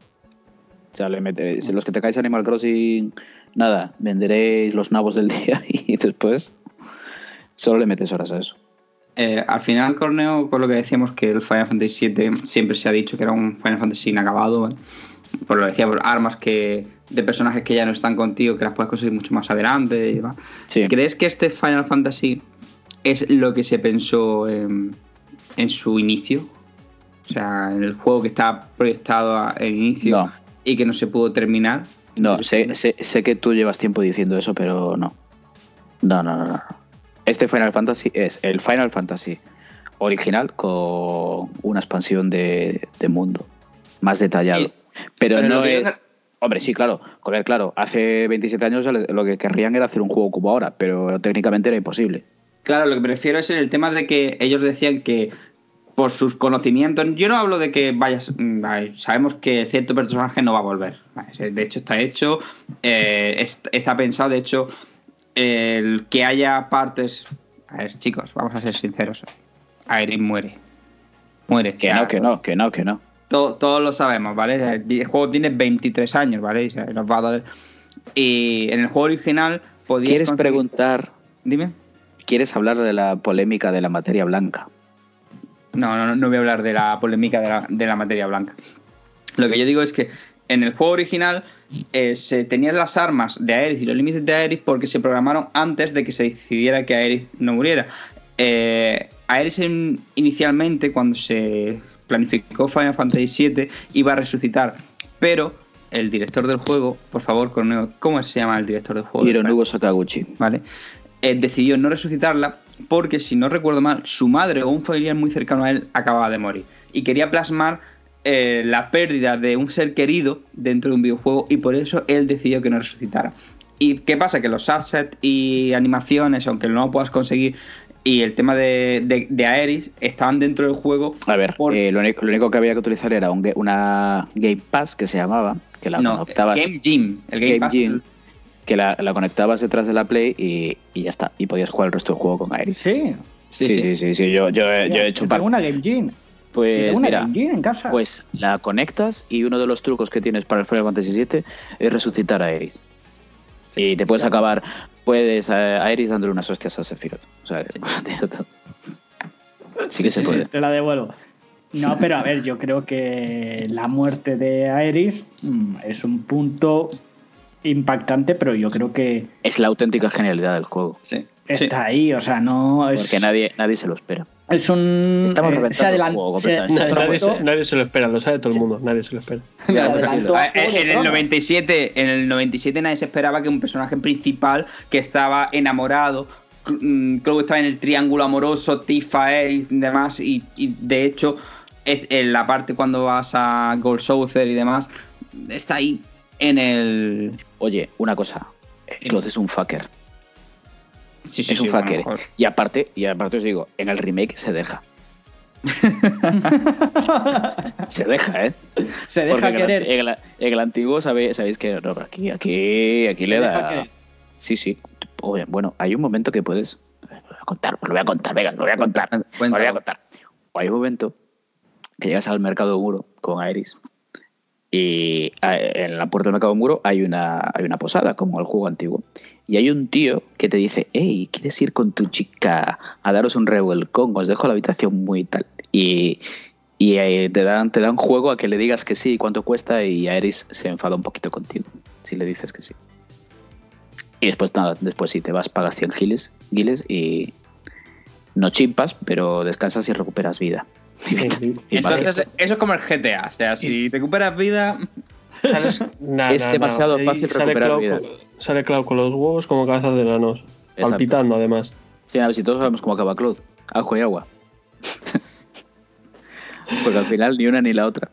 C: O sea, le meteréis, los que te caáis Animal Crossing, nada, venderéis los nabos del día y después solo le metes horas a eso.
A: Eh, al final, Corneo, por lo que decíamos que el Final Fantasy VII siempre se ha dicho que era un Final Fantasy inacabado, ¿vale? por lo que decía, por armas que de personajes que ya no están contigo, que las puedes conseguir mucho más adelante y demás.
C: Sí.
A: ¿Crees que este Final Fantasy es lo que se pensó en, en su inicio? O sea, en el juego que estaba proyectado al inicio
C: No.
A: y que no se pudo terminar.
C: No, sé, sé, sé que tú llevas tiempo diciendo eso, pero no. No, no, no, no. Este Final Fantasy es el Final Fantasy original con una expansión de, de mundo más detallado.
A: Sí.
C: Pero, no
A: que
C: es. Hombre, sí, claro. Joder, claro. Hace 27 años lo que querrían era hacer un juego como ahora, pero técnicamente era imposible.
A: Claro, lo que me refiero es en el tema de que ellos decían que por sus conocimientos, yo no hablo de que vayas, mm, vale, sabemos que cierto personaje no va a volver. Vale, de hecho está hecho, eh, es- está pensado, de hecho, el que haya partes... A ver, chicos, vamos a ser sinceros. Aerith muere. Muere.
C: Que no, que no, que no, que no.
A: to- todos lo sabemos, ¿vale? El juego tiene 23 años, ¿vale? Nos va a. Y en el juego original podías
C: ¿Quieres
A: conseguir-
C: preguntar,
A: Dime.
C: quieres hablar de la polémica de la materia blanca?
A: No, no, no voy a hablar de la polémica de la, de la materia blanca. Lo que yo digo es que en el juego original eh, se tenían las armas de Aerith y los límites de Aerith porque se programaron antes de que se decidiera que Aerith no muriera. Eh, Aerith en- inicialmente, cuando se planificó Final Fantasy VII, iba a resucitar, pero el director del juego, por favor, ¿cómo se llama el director del juego?
C: Hironobu Sakaguchi.
A: ¿vale? Eh, decidió no resucitarla porque, si no recuerdo mal, su madre o un familiar muy cercano a él acababa de morir. Y quería plasmar eh, la pérdida de un ser querido dentro de un videojuego y por eso él decidió que no resucitara. ¿Y qué pasa? Que los assets y animaciones, aunque no lo puedas conseguir, y el tema de, de, de Aeris estaban dentro del juego.
C: A ver,
A: Por-
C: eh, lo, único, lo único que había que utilizar era un una Game Pass que se llamaba, que la
A: no,
C: conectabas,
A: Game Gym. El Game,
C: Game
A: Pass.
C: Gym, que la, la conectabas detrás de la Play y, y ya está. Y podías jugar el resto del juego con Iris.
D: Sí.
A: Sí,
C: Sí,
A: sí.
C: sí, sí, sí, Yo, yo, he- yo he hecho un par.
D: Tengo una Game Gym.
C: Pues
D: tengo una
C: mira,
D: Game Gym en casa.
C: pues la conectas y uno de los trucos que tienes para el Final Fantasy VII es resucitar a Iris. Y te puedes acabar, puedes eh, a Iris dándole unas hostias a Sephiroth. O sea, to- sí que se puede.
D: Te la devuelvo. No, pero a ver, yo creo que la muerte de Aeris mm, es un punto impactante, pero yo creo que
C: Es la auténtica genialidad del juego.
A: Sí.
D: Está ahí, o sea, no es,
C: Porque nadie, nadie se lo espera.
D: es un
C: Estamos
D: eh,
C: reventando
D: se
C: el juego
D: se-
C: completamente.
D: se
B: Nadie se, nadie se lo espera, lo sabe todo el mundo, nadie se lo espera.
D: de
A: En el
D: Tronos.
A: 97, en el 97 nadie se esperaba que un personaje principal que estaba enamorado, mm, Chloe estaba en el triángulo amoroso, Tifa, y demás, y, y de hecho es- en la parte cuando vas a Gold Saucer y demás, está ahí en el...
C: Oye, una cosa. Claude es un fucker.
A: Sí, sí,
C: es un
A: sí, bueno,
C: y aparte, y aparte os digo, en el remake se deja. se deja, ¿eh?
D: se deja
C: Porque en el-
D: querer.
C: En el, en el antiguo sabéis, sabéis que no, pero aquí, aquí, aquí le
D: Se
C: da.
D: querer.
C: Sí, sí. Oye, bueno, hay un momento que puedes. Lo voy a contar, lo voy a contar, venga, lo voy a contar. Lo voy a contar. O hay un momento que llegas al mercado muro con Iris y en la puerta del mercado muro hay una, hay una posada, como el juego antiguo. Y hay un tío que te dice, hey, ¿quieres ir con tu chica a daros un revuelcón? Os dejo la habitación muy tal. Y, y eh, te, dan, te dan juego a que le digas que sí, cuánto cuesta, y Aeris se enfada un poquito contigo, si le dices que sí. Y después nada, después sí, te vas, pagas 100 giles, giles y no chimpas, pero descansas y recuperas vida. Vida.
B: sí.
A: Entonces, eso es como el GTA, o sea, si recuperas vida...
B: Nah,
C: Es
B: nah,
C: demasiado
B: nah.
C: fácil
B: sale
C: recuperar
B: Clau
C: vida.
B: con- Sale Clau con los huevos como cabezas de enanos.
C: Exacto.
B: Palpitando, además.
C: Sí, a ver si todos sabemos cómo acaba Claude. Ajo y agua. Porque al final ni una ni la otra.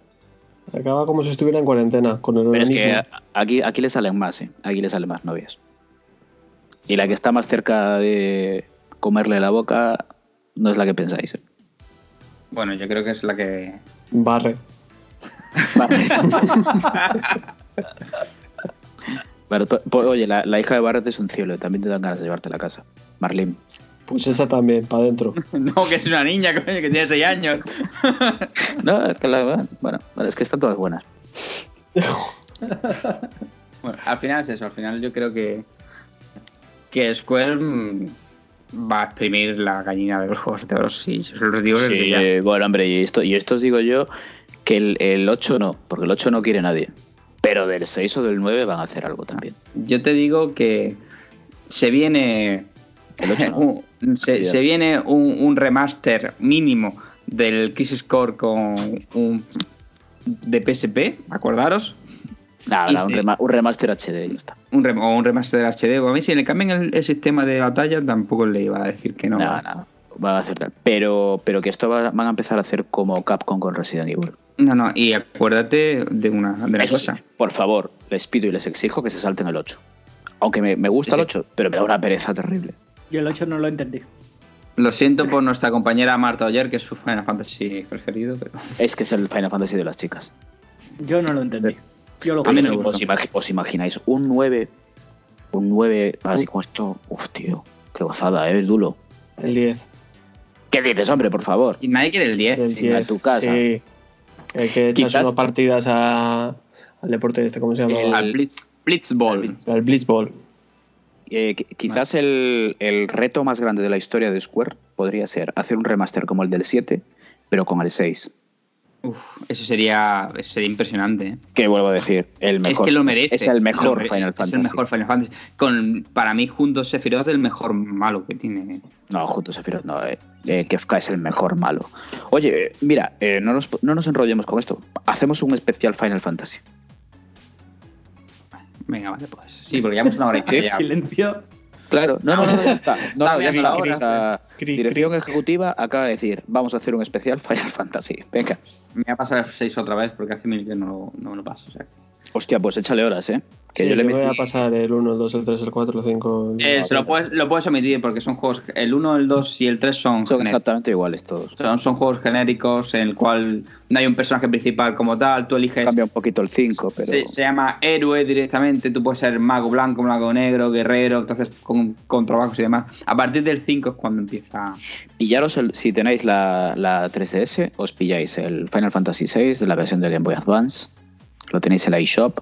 B: Acaba como si estuviera en cuarentena, con el
C: Pero es
B: organismo.
C: que aquí, aquí le salen más, ¿eh? Aquí le salen más novias. Y la que está más cerca de comerle la boca no es la que pensáis. ¿eh?
A: Bueno, yo creo que es la que...
B: Barre.
C: Vale. Pero, oye, la, la hija de Barrett es un cielo, también te dan ganas de llevarte a la casa. Marlene.
B: Pues esa también, para adentro.
A: No, que es una niña, coño, que tiene 6 años.
C: No, es que la- bueno, bueno, es que están todas buenas.
A: Bueno, al final es eso, al final yo creo que que Square mm, va a exprimir la gallina de los juegos de oro, sí, yo los digo
C: Sí,
A: ya.
C: eh, bueno, hombre, y esto, y esto os digo yo que el, el 8 no, porque el 8 no quiere nadie. Pero del 6 o del 9 van a hacer algo también.
A: Yo te digo que se viene
C: El 8 no.
A: un, se, se viene un, un remaster mínimo del Kiss Score con un de PSP, acordaros.
C: Nada, un,
A: sí.
C: rema- un remaster HD, ya está.
A: Un rem- o un remaster HD. O a mí si le cambian el, el sistema de batalla tampoco le iba a decir que no.
C: Nada, nada. Van a hacer tal. Pero, pero que esto va- van a empezar a hacer como Capcom con Resident Evil.
A: No, no, y acuérdate de una, de una
C: Eso sí,
A: cosa.
C: por favor, les pido y les exijo que se salten el 8. Aunque me, me gusta
A: Sí,
C: el
A: sí.
C: 8, pero me da una pereza terrible.
D: Yo el 8 no lo entendí.
A: Lo siento por nuestra compañera Marta Oyer, que es su Final Fantasy preferido, pero.
C: Es que es el Final Fantasy de las chicas.
D: Yo no lo entendí. Yo lo
A: A mí
D: jugué.
A: me
C: os, imagi- os imagináis un 9, un 9, así como esto. Uf, tío, qué gozada, eh, Dulo.
B: El 10.
C: ¿Qué dices, hombre, por favor?
A: Y nadie quiere el 10.
B: El
C: sí, a
B: 10.
C: tu casa.
B: Sí. Hay que
C: Quizás-
B: unas partidas a, al deporte este, ¿cómo se llama?
C: El-
A: Al Blitz, Blitzball.
B: Al Blitzball.
C: Eh, qui- quizás el, el reto más grande de la historia de Square podría ser hacer un remaster como el del 7, pero con el 6.
A: Uf, eso sería, eso sería impresionante. ¿eh?
C: Que vuelvo a decir, el mejor.
A: es que lo merece.
C: Es el mejor Final Fantasy.
A: Es el mejor Final Fantasy. Con, para mí, junto a Sephiroth, el mejor malo que tiene.
C: No, juntos Sephiroth, no. Eh, eh, Kefka es el mejor malo. Oye, eh, mira, eh, no, nos, no nos enrollemos con esto. Hacemos un especial Final Fantasy.
A: Venga, vale, pues. Sí, porque llevamos una hora y media. ya.
D: Silencio.
C: Claro, no, no, no, ya está. No, no, ya está.
A: ahora.
B: Cri,
C: dirección ejecutiva acaba de decir, vamos a hacer un especial Final Fantasy. Venga.
A: Me voy a pasar el 6 otra vez porque hace mil que no, lo- no me lo paso. O sea.
C: Hostia, pues échale horas, ¿eh? Que
B: Sí,
C: yo le
B: voy a
C: metí...
B: pasar el 1, el 2, el 3, el 4, el 5. el-
A: Eh, se lo, puedes, lo puedes omitir porque son juegos. El 1, el 2 y el 3 son,
C: Son exactamente iguales todos.
A: Son, son juegos genéricos en el cual no hay un personaje principal como tal. Tú eliges.
C: Cambia un poquito el 5, pero...
A: Se, se llama héroe directamente, tú puedes ser mago blanco, mago negro, guerrero, entonces con, con trabajos y demás. A partir del 5 es cuando empieza.
C: Pillaros, el- si tenéis la, la 3DS, os pilláis el Final Fantasy VI de la versión de Game Boy Advance. Lo tenéis en la eShop.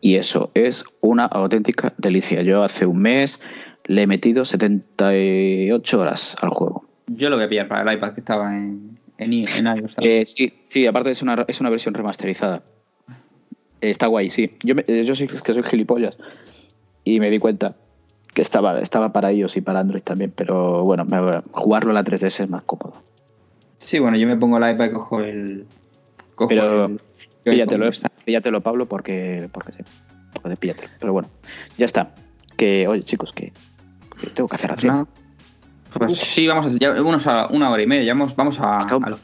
C: Y eso es una auténtica delicia. Yo hace un mes le he metido 78 horas al juego.
A: Yo lo voy a pillar para el iPad que estaba en, en, iOS.
C: Eh, sí, sí, aparte es una, es una versión remasterizada. Está guay, sí. Yo, me- yo sí que soy gilipollas. Y me di cuenta que estaba, estaba para iOS y para Android también. Pero bueno, jugarlo en la 3DS es más cómodo.
A: Sí, bueno, yo me pongo el iPad y cojo el. Cojo
C: Pero
A: el-
C: Píllatelo,
A: el-
C: píllatelo, Pablo, porque, porque sí. Porque píllatelo. Pero bueno, ya está. Que, oye, chicos, que, que tengo que hacer acción.
A: Pues sí, vamos a ya unos a una hora y media. Ya vamos, vamos a,
C: Acaba
A: a
C: un,
A: los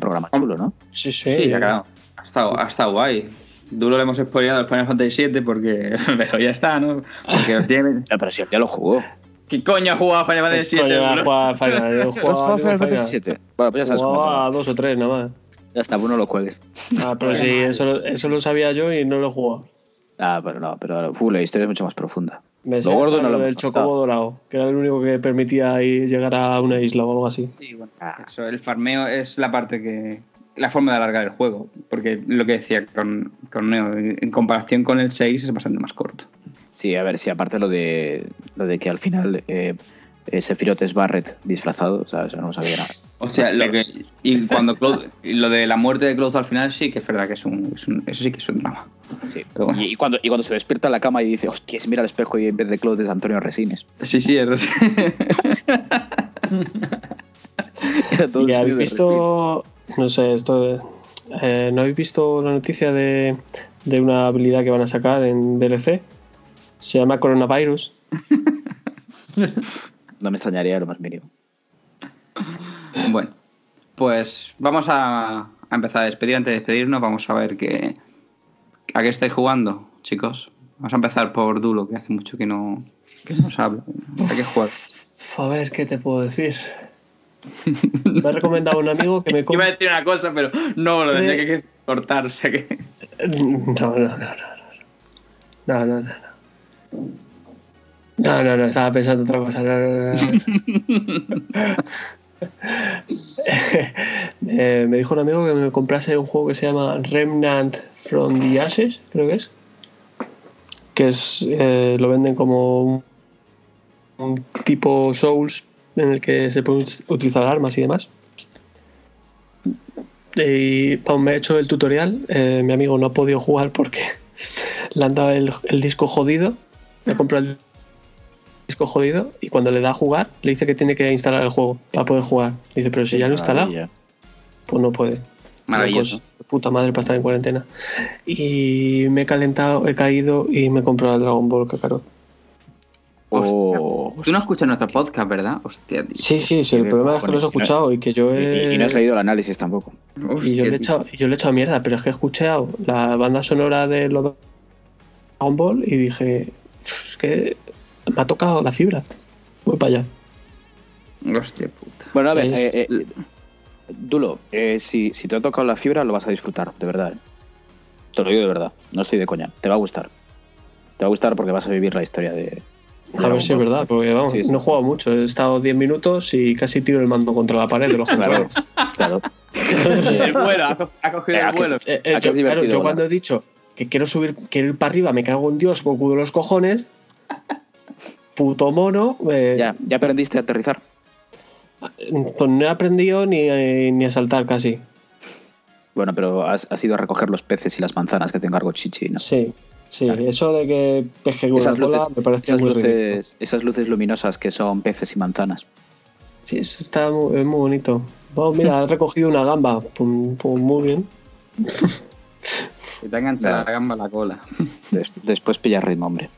C: programa chulo, ¿no?
B: Sí, sí.
A: Sí, ya claro. Ha estado, ha estado guay. Duro le hemos spoileado el Final Fantasy VII porque. Pero ya está, ¿no? Porque lo tiene-
C: No, pero si ya lo jugó.
A: ¿Qué coño ha jugado Final Fantasy
B: Coño,
A: VII?
B: ha
A: Duro?
B: jugado a Final. Yo
C: ¿No
B: jugaba
C: jugó
B: a
C: Final
B: Final.
C: Fantasy VII? Bueno, pues ya sabes
B: Jugaba a dos o tres nada más.
C: Ya está, pues no lo juegues.
B: Ah, pero sí, eso, lo- eso lo sabía yo y no lo jugaba.
C: Ah, pero no, pero la historia es mucho más profunda.
B: Me
C: Lo
B: sé
C: gordo no lo
B: del chocobo dorado, que era el único que permitía ahí llegar a una isla o algo así.
A: Sí, bueno,
C: Ah.
A: eso, el farmeo es la parte que. La forma de alargar el juego. Porque lo que decía con, con Neo, en comparación con el 6 es bastante más corto.
C: Sí, a ver, sí, aparte lo de lo de que al final eh, eh, Sephiroth es Barrett disfrazado, o sea, eso no sabía nada.
A: O sea, lo que. Y cuando Cloud- y lo de la muerte de Cloud al final sí que es verdad que es un. es un- eso sí que es un drama.
C: Sí.
A: Bueno.
C: Y, y cuando, y cuando se despierta en la cama y dice, hostia, se mira al espejo y en vez de Claude es Antonio Resines.
A: Sí, sí, es.
B: ¿Y habéis visto, no sé, esto, eh, ¿no habéis visto la noticia de, de una habilidad que van a sacar en DLC? Se llama Coronavirus.
C: No me extrañaría lo más mínimo.
A: Bueno, pues vamos a, a empezar a despedir. Antes de despedirnos, vamos a ver qué, a qué estáis jugando, chicos. Vamos a empezar por Dulo, que hace mucho que no, que no os habla. Hay que jugar.
B: A ver, ¿qué te puedo decir? Me ha recomendado un amigo que me
A: Iba a decir una cosa, pero no, lo tendría que cortar. O sea que.
B: No, no, no, no. No, no, no. no. No, no, no, estaba pensando otra cosa. No, no, no, no. Eh, me dijo un amigo que me comprase un juego que se llama Remnant from the Ashes, creo que es. Que es eh, lo venden como un, un tipo Souls en el que se pueden utilizar armas y demás. Y me he hecho el tutorial. eh, mi amigo no ha podido jugar porque le han dado el, el disco jodido. Le compró el disco jodido y cuando le da a jugar le dice que tiene que instalar el juego para poder jugar. Dice, pero si ya lo he instalado,
C: Maravilla.
B: pues no puede.
A: Maravilloso.
B: Pues, puta madre para estar en cuarentena. Y me he calentado, he caído y me he comprado el Dragon Ball Kakarot.
C: Oh,
A: Tú no escuchas nuestro podcast, ¿verdad? Hostia, tío.
B: Sí, sí, sí. El problema es que lo he escuchado y que yo
C: y,
B: he.
C: y no has leído el análisis tampoco.
B: Y yo le, he echado, y yo le he echado mierda, pero es que he escuchado la banda sonora de los Dragon Ball y dije, "Uf, es que me ha tocado la fibra. Voy para allá.
A: Hostia puta.
C: Bueno, a ver, eh, eh, Dulo, eh, si, si te ha tocado la fibra, lo vas a disfrutar, de verdad. eh. Te lo digo de verdad, no estoy de coña. Te va a gustar. Te va a gustar porque vas a vivir la historia de. de
B: A ver si es verdad, porque vamos,
C: Sí, sí.
B: no he jugado mucho. He estado 10 minutos y casi tiro el mando contra la pared de los
C: Claro, claro.
A: El vuelo, ha co- ha cogido
C: Eh,
A: el
C: ¿a que
A: vuelo.
B: Eh, eh,
C: Ah,
B: yo, claro, yo cuando he dicho que quiero subir, quiero ir para arriba, me cago en Dios, Goku de los cojones. Puto mono. eh,
C: Ya, ya aprendiste a aterrizar.
B: Pues no he aprendido ni, eh, ni a saltar casi.
C: Bueno, pero has, has ido a recoger los peces y las manzanas que te encargó Chichi, ¿no?
B: Sí, sí.
C: Claro.
B: Eso de que pesque con
C: Esas
B: la cola
C: luces,
B: me parece
C: esas,
B: muy
C: luces, esas luces luminosas que son peces y manzanas.
B: Sí, eso está muy, es muy bonito. Oh, mira, he recogido una gamba. Pum, pum, muy bien.
A: Se te ha enganchado la gamba a la cola.
C: Des- después pilla ritmo, hombre.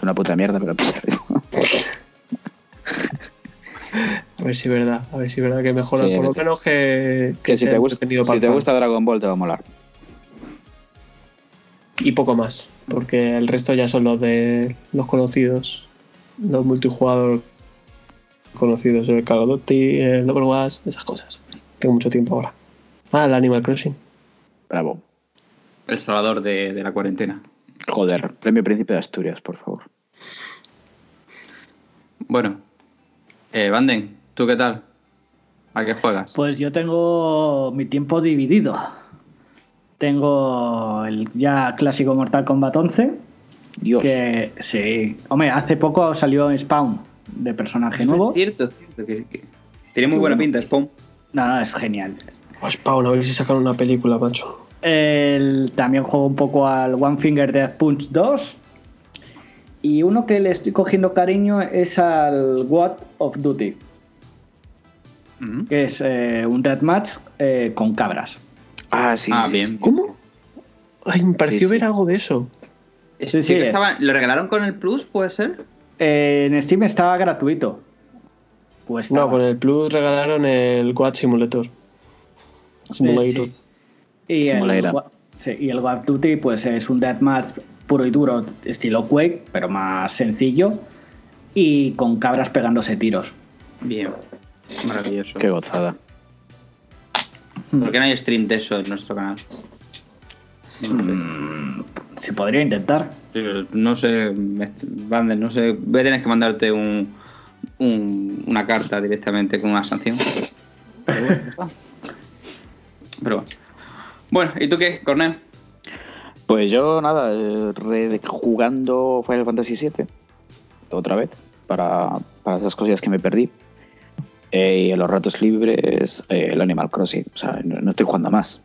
C: Es una puta mierda, pero ritmo.
B: A ver si es verdad. A ver si es verdad que mejora.
C: Sí,
B: por lo menos que,
C: Que si te, gusta, si te gusta Dragon Ball te va a molar.
B: Y poco más. Porque el resto ya son los de los conocidos. Los multijugador conocidos. El Call of Duty, el Overwatch, esas cosas. Tengo mucho tiempo ahora. Ah, el Animal Crossing.
C: Bravo.
A: El salvador de, de la cuarentena.
C: Joder, premio Príncipe de Asturias, por favor.
A: Bueno, eh, Banden, ¿tú qué tal? ¿A qué juegas?
D: Pues yo tengo mi tiempo dividido. Tengo el ya clásico Mortal Kombat 11,
C: Dios.
D: que sí, hombre, hace poco salió Spawn de personaje nuevo.
A: Es cierto, es cierto. Que, que tiene muy buena pinta, Spawn.
D: No, no, es genial.
B: Pues Spawn, a ver si sacan una película, macho.
D: El- también juego un poco al One Finger Death Punch 2. Y uno que le estoy cogiendo cariño es al What of Duty, que es eh, un deathmatch eh, con cabras.
C: Ah, sí,
A: Ah,
C: sí,
A: bien.
C: sí.
B: ¿Cómo? Ay, me pareció
C: Sí, sí.
B: ver algo de eso.
A: Este
D: Sí, sí,
A: que
D: es.
A: estaba- ¿Lo regalaron con el Plus, puede ser?
D: Eh, en Steam estaba gratuito. Pues
B: No, con el Plus regalaron el Quad Simulator. Simulator.
D: Y, el, sí, y el What of Duty pues es un deathmatch puro y duro, estilo Quake, pero más sencillo. Y con cabras pegándose tiros.
A: Bien. Maravilloso.
C: Qué gozada.
A: ¿Por qué no hay stream de eso en nuestro canal?
D: Mm, se podría intentar.
A: No sé, Banden, no sé. Voy a tener que mandarte un, un- una carta directamente con una sanción. Pero bueno, bueno. ¿y tú qué, Corneo?
C: Pues yo, nada, eh, rejugando Final Fantasy VII. Otra vez. Para, para esas cosillas que me perdí. Eh, y en los ratos libres, eh, el Animal Crossing. O sea, no, no estoy jugando más.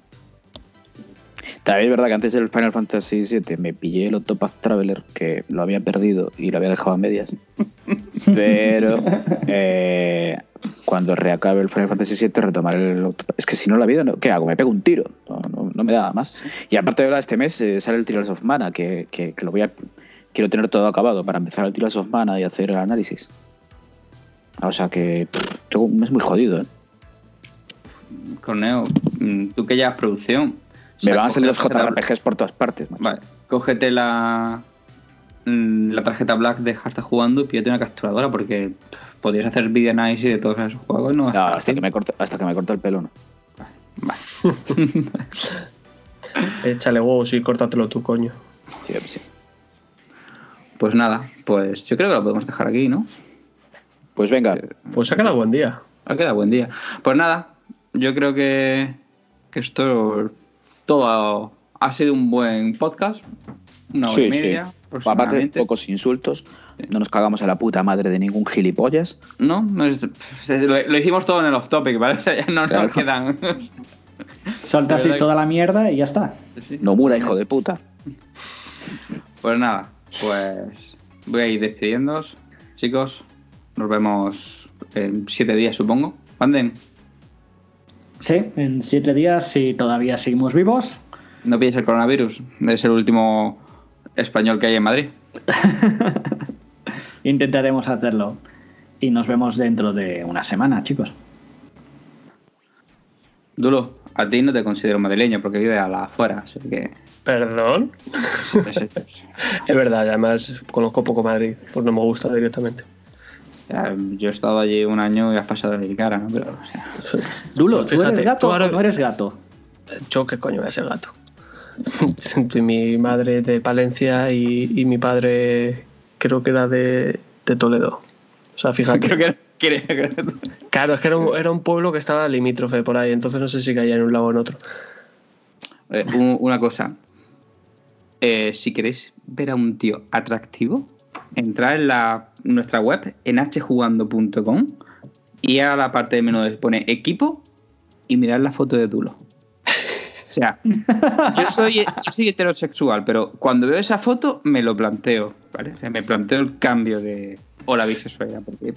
C: También es verdad que antes del Final Fantasy VII me pillé el Octopath Traveler, que lo había perdido y lo había dejado a medias. Pero eh, cuando reacabe el Final Fantasy VII retomaré el. Es que si no la vida, no- ¿qué hago? Me pego un tiro. No, no- no me da más. Y aparte de verdad, este mes eh, sale el Trials of Mana, que, que- que lo voy a. Quiero tener todo acabado para empezar el Trials of Mana y hacer el análisis. O sea que pff, tengo un mes muy jodido, ¿eh?
A: Corneo, mm, tú que llevas producción.
C: Me van a salir los JRPGs por todas partes, macho.
A: Vale, cógete la, la tarjeta Black de estar jugando y pídete una capturadora porque podrías hacer video análisis de todos esos juegos. No,
C: No, hasta, que me corto, hasta que me corto el pelo, ¿no?
A: Vale.
B: Échale huevos y córtatelo tú, coño.
C: Sí, sí.
A: Pues nada, pues yo creo que lo podemos dejar aquí, ¿no?
C: Pues venga,
B: Pues sácala buen día.
A: Ha quedado buen día. Pues nada, yo creo que, que esto todo ha, ha sido un buen podcast. Una hora
C: Sí,
A: y
C: sí.
A: media.
C: aparte,
A: aproximadamente.
C: pocos insultos. No nos cagamos a la puta madre de ningún gilipollas.
A: No, no es- lo, lo hicimos todo en el off topic, ¿vale? Ya no
C: Claro.
A: nos quedan.
D: Solta
A: De
D: así
A: verdad
D: toda la mierda y ya está.
A: Sí.
C: Nomura, hijo de puta.
A: Pues nada, pues voy a ir despidiéndoos, chicos. Nos vemos en siete días, supongo. Manden.
D: Sí, en siete días, si todavía seguimos vivos.
A: No pilles el coronavirus. Es el último español que hay en Madrid.
D: Intentaremos hacerlo. Y nos vemos dentro de una semana, chicos.
A: Dulo, a ti no te considero madrileño porque vive a la afuera, así que.
B: ¿Perdón?
A: es-
B: verdad, además conozco poco Madrid, pues no me gusta directamente.
A: ya, yo he estado allí un año y has pasado de mi cara, ¿no? Pero, o sea,
D: Dulo,
B: Pues
D: ¿tú eres gato
B: tú ahora-
D: o no eres gato?
B: Yo, ¿qué coño voy a ser gato? mi madre de Palencia y, y mi padre creo que era de, de Toledo. O sea, fíjate.
A: creo que
B: Claro, es que era un, era un pueblo que estaba limítrofe por ahí, entonces no sé si caía en un lado o en otro.
A: Eh, un- una cosa. Eh, si queréis ver a un tío atractivo, entrad en la, nuestra web en hjugando.com y a la parte de menú pone equipo y mirad la foto de Dulo. O sea, yo soy, yo soy heterosexual, pero cuando veo esa foto me lo planteo, ¿vale? O sea, me planteo el cambio de o la bisexualidad, porque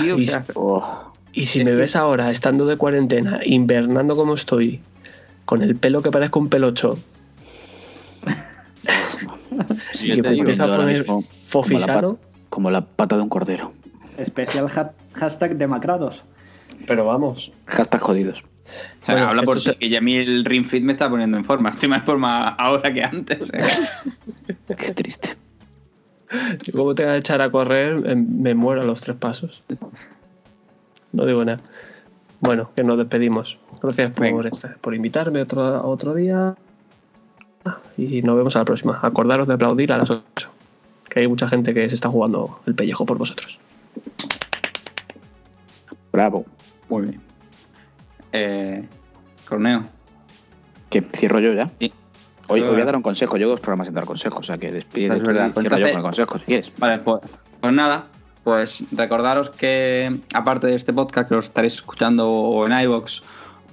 A: tío,
B: y-
A: sea,
C: Oh,
B: Y si
A: Es
B: me
A: que-
B: ves ahora estando de cuarentena, invernando como estoy, con el pelo que parezco un pelocho,
A: sí,
B: y me
A: digo,
B: empieza a poner
C: mismo,
B: fofisano,
C: como la pata de un cordero.
D: Especial ha- hashtag demacrados.
B: pero vamos.
C: Hashtag jodidos.
A: O sea,
B: Bueno,
A: habla por sí, que ya a mí el Ring Fit me está poniendo en forma. Estoy más en forma ahora que antes. ¿eh?
C: Qué triste.
B: Yo como te voy a echar a correr, em, me muero a los tres pasos. No digo nada. Bueno, que nos despedimos. Gracias por, por invitarme otro, otro día. Y nos vemos a la próxima. Acordaros de aplaudir a las 8. Que hay mucha gente que se está jugando el pellejo por vosotros.
C: Bravo.
A: Muy bien. Eh, Corneo.
C: Que cierro yo ya.
A: Sí.
C: Hoy, voy a dar un consejo. Yo dos programas sin dar consejos. O sea que despide.
A: Es verdad.
C: Cierro yo con el consejo si quieres.
A: Vale, pues, pues nada. Pues recordaros que aparte de este podcast que lo estaréis escuchando o en iVoox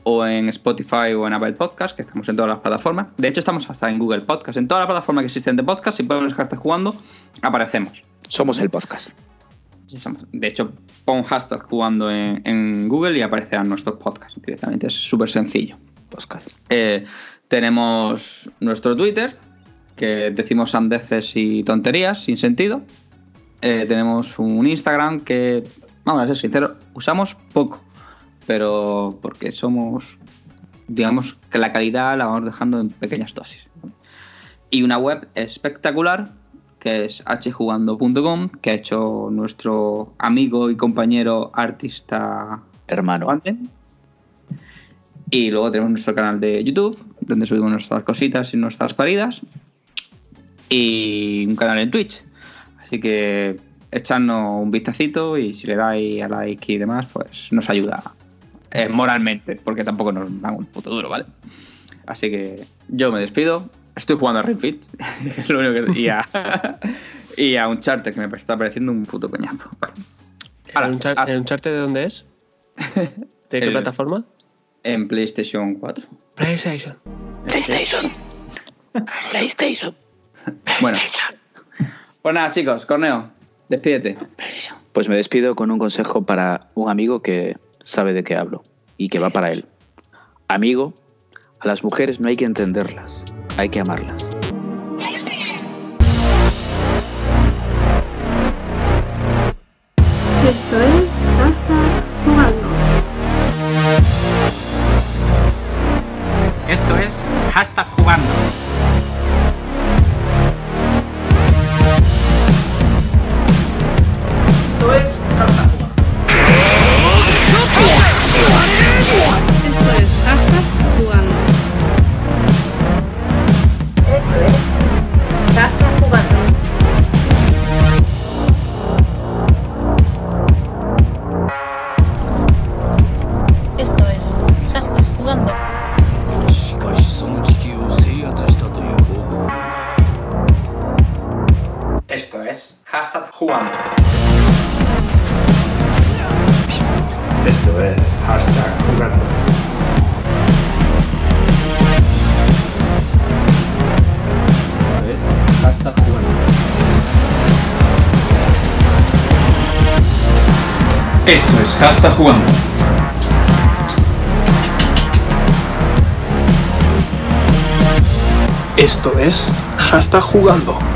A: o en Spotify o en Apple Podcast, que estamos en todas las plataformas. De hecho, estamos hasta en Google Podcast. En todas las plataformas que existen de podcast, si pones hashtag jugando, aparecemos.
C: Somos el podcast.
A: De hecho, pon hashtag jugando en, en Google y aparecerán nuestros podcasts directamente. Es súper sencillo.
C: Podcast.
A: Eh, tenemos nuestro Twitter, que decimos sandeces y tonterías sin sentido. Eh, tenemos un Instagram que, vamos a ser sinceros, usamos poco, pero porque somos, digamos que la calidad la vamos dejando en pequeñas dosis. Y una web espectacular que es hjugando.com, que ha hecho nuestro amigo y compañero artista
C: Hermano.
A: Juanten. Y luego tenemos nuestro canal de YouTube, donde subimos nuestras cositas y nuestras paridas. Y un canal en Twitch. Así que echadnos un vistacito y si le dais a like y demás, pues nos ayuda eh, moralmente, porque tampoco nos dan un puto duro, ¿vale? Así que yo me despido. Estoy jugando a Ring Fit, es lo único que. Y a, y a Uncharted, que me está pareciendo un puto coñazo. Vale. Hala,
B: ¿El Unchar-
A: hasta-
B: ¿El Uncharted de dónde es? ¿De qué
A: El-
B: plataforma?
A: en PlayStation 4.
B: PlayStation.
C: PlayStation. PlayStation.
A: Bueno. Pues nada, chicos, Corneo, despídete.
C: Pues me despido con un consejo para un amigo que sabe de qué hablo y que va para él. Amigo, a las mujeres no hay que entenderlas, hay que amarlas.
E: Esto es Hashtag Jugando.
F: Esto es hashtag Pues, es Hasta Jugando.
E: Esto es
G: Hasta Jugando.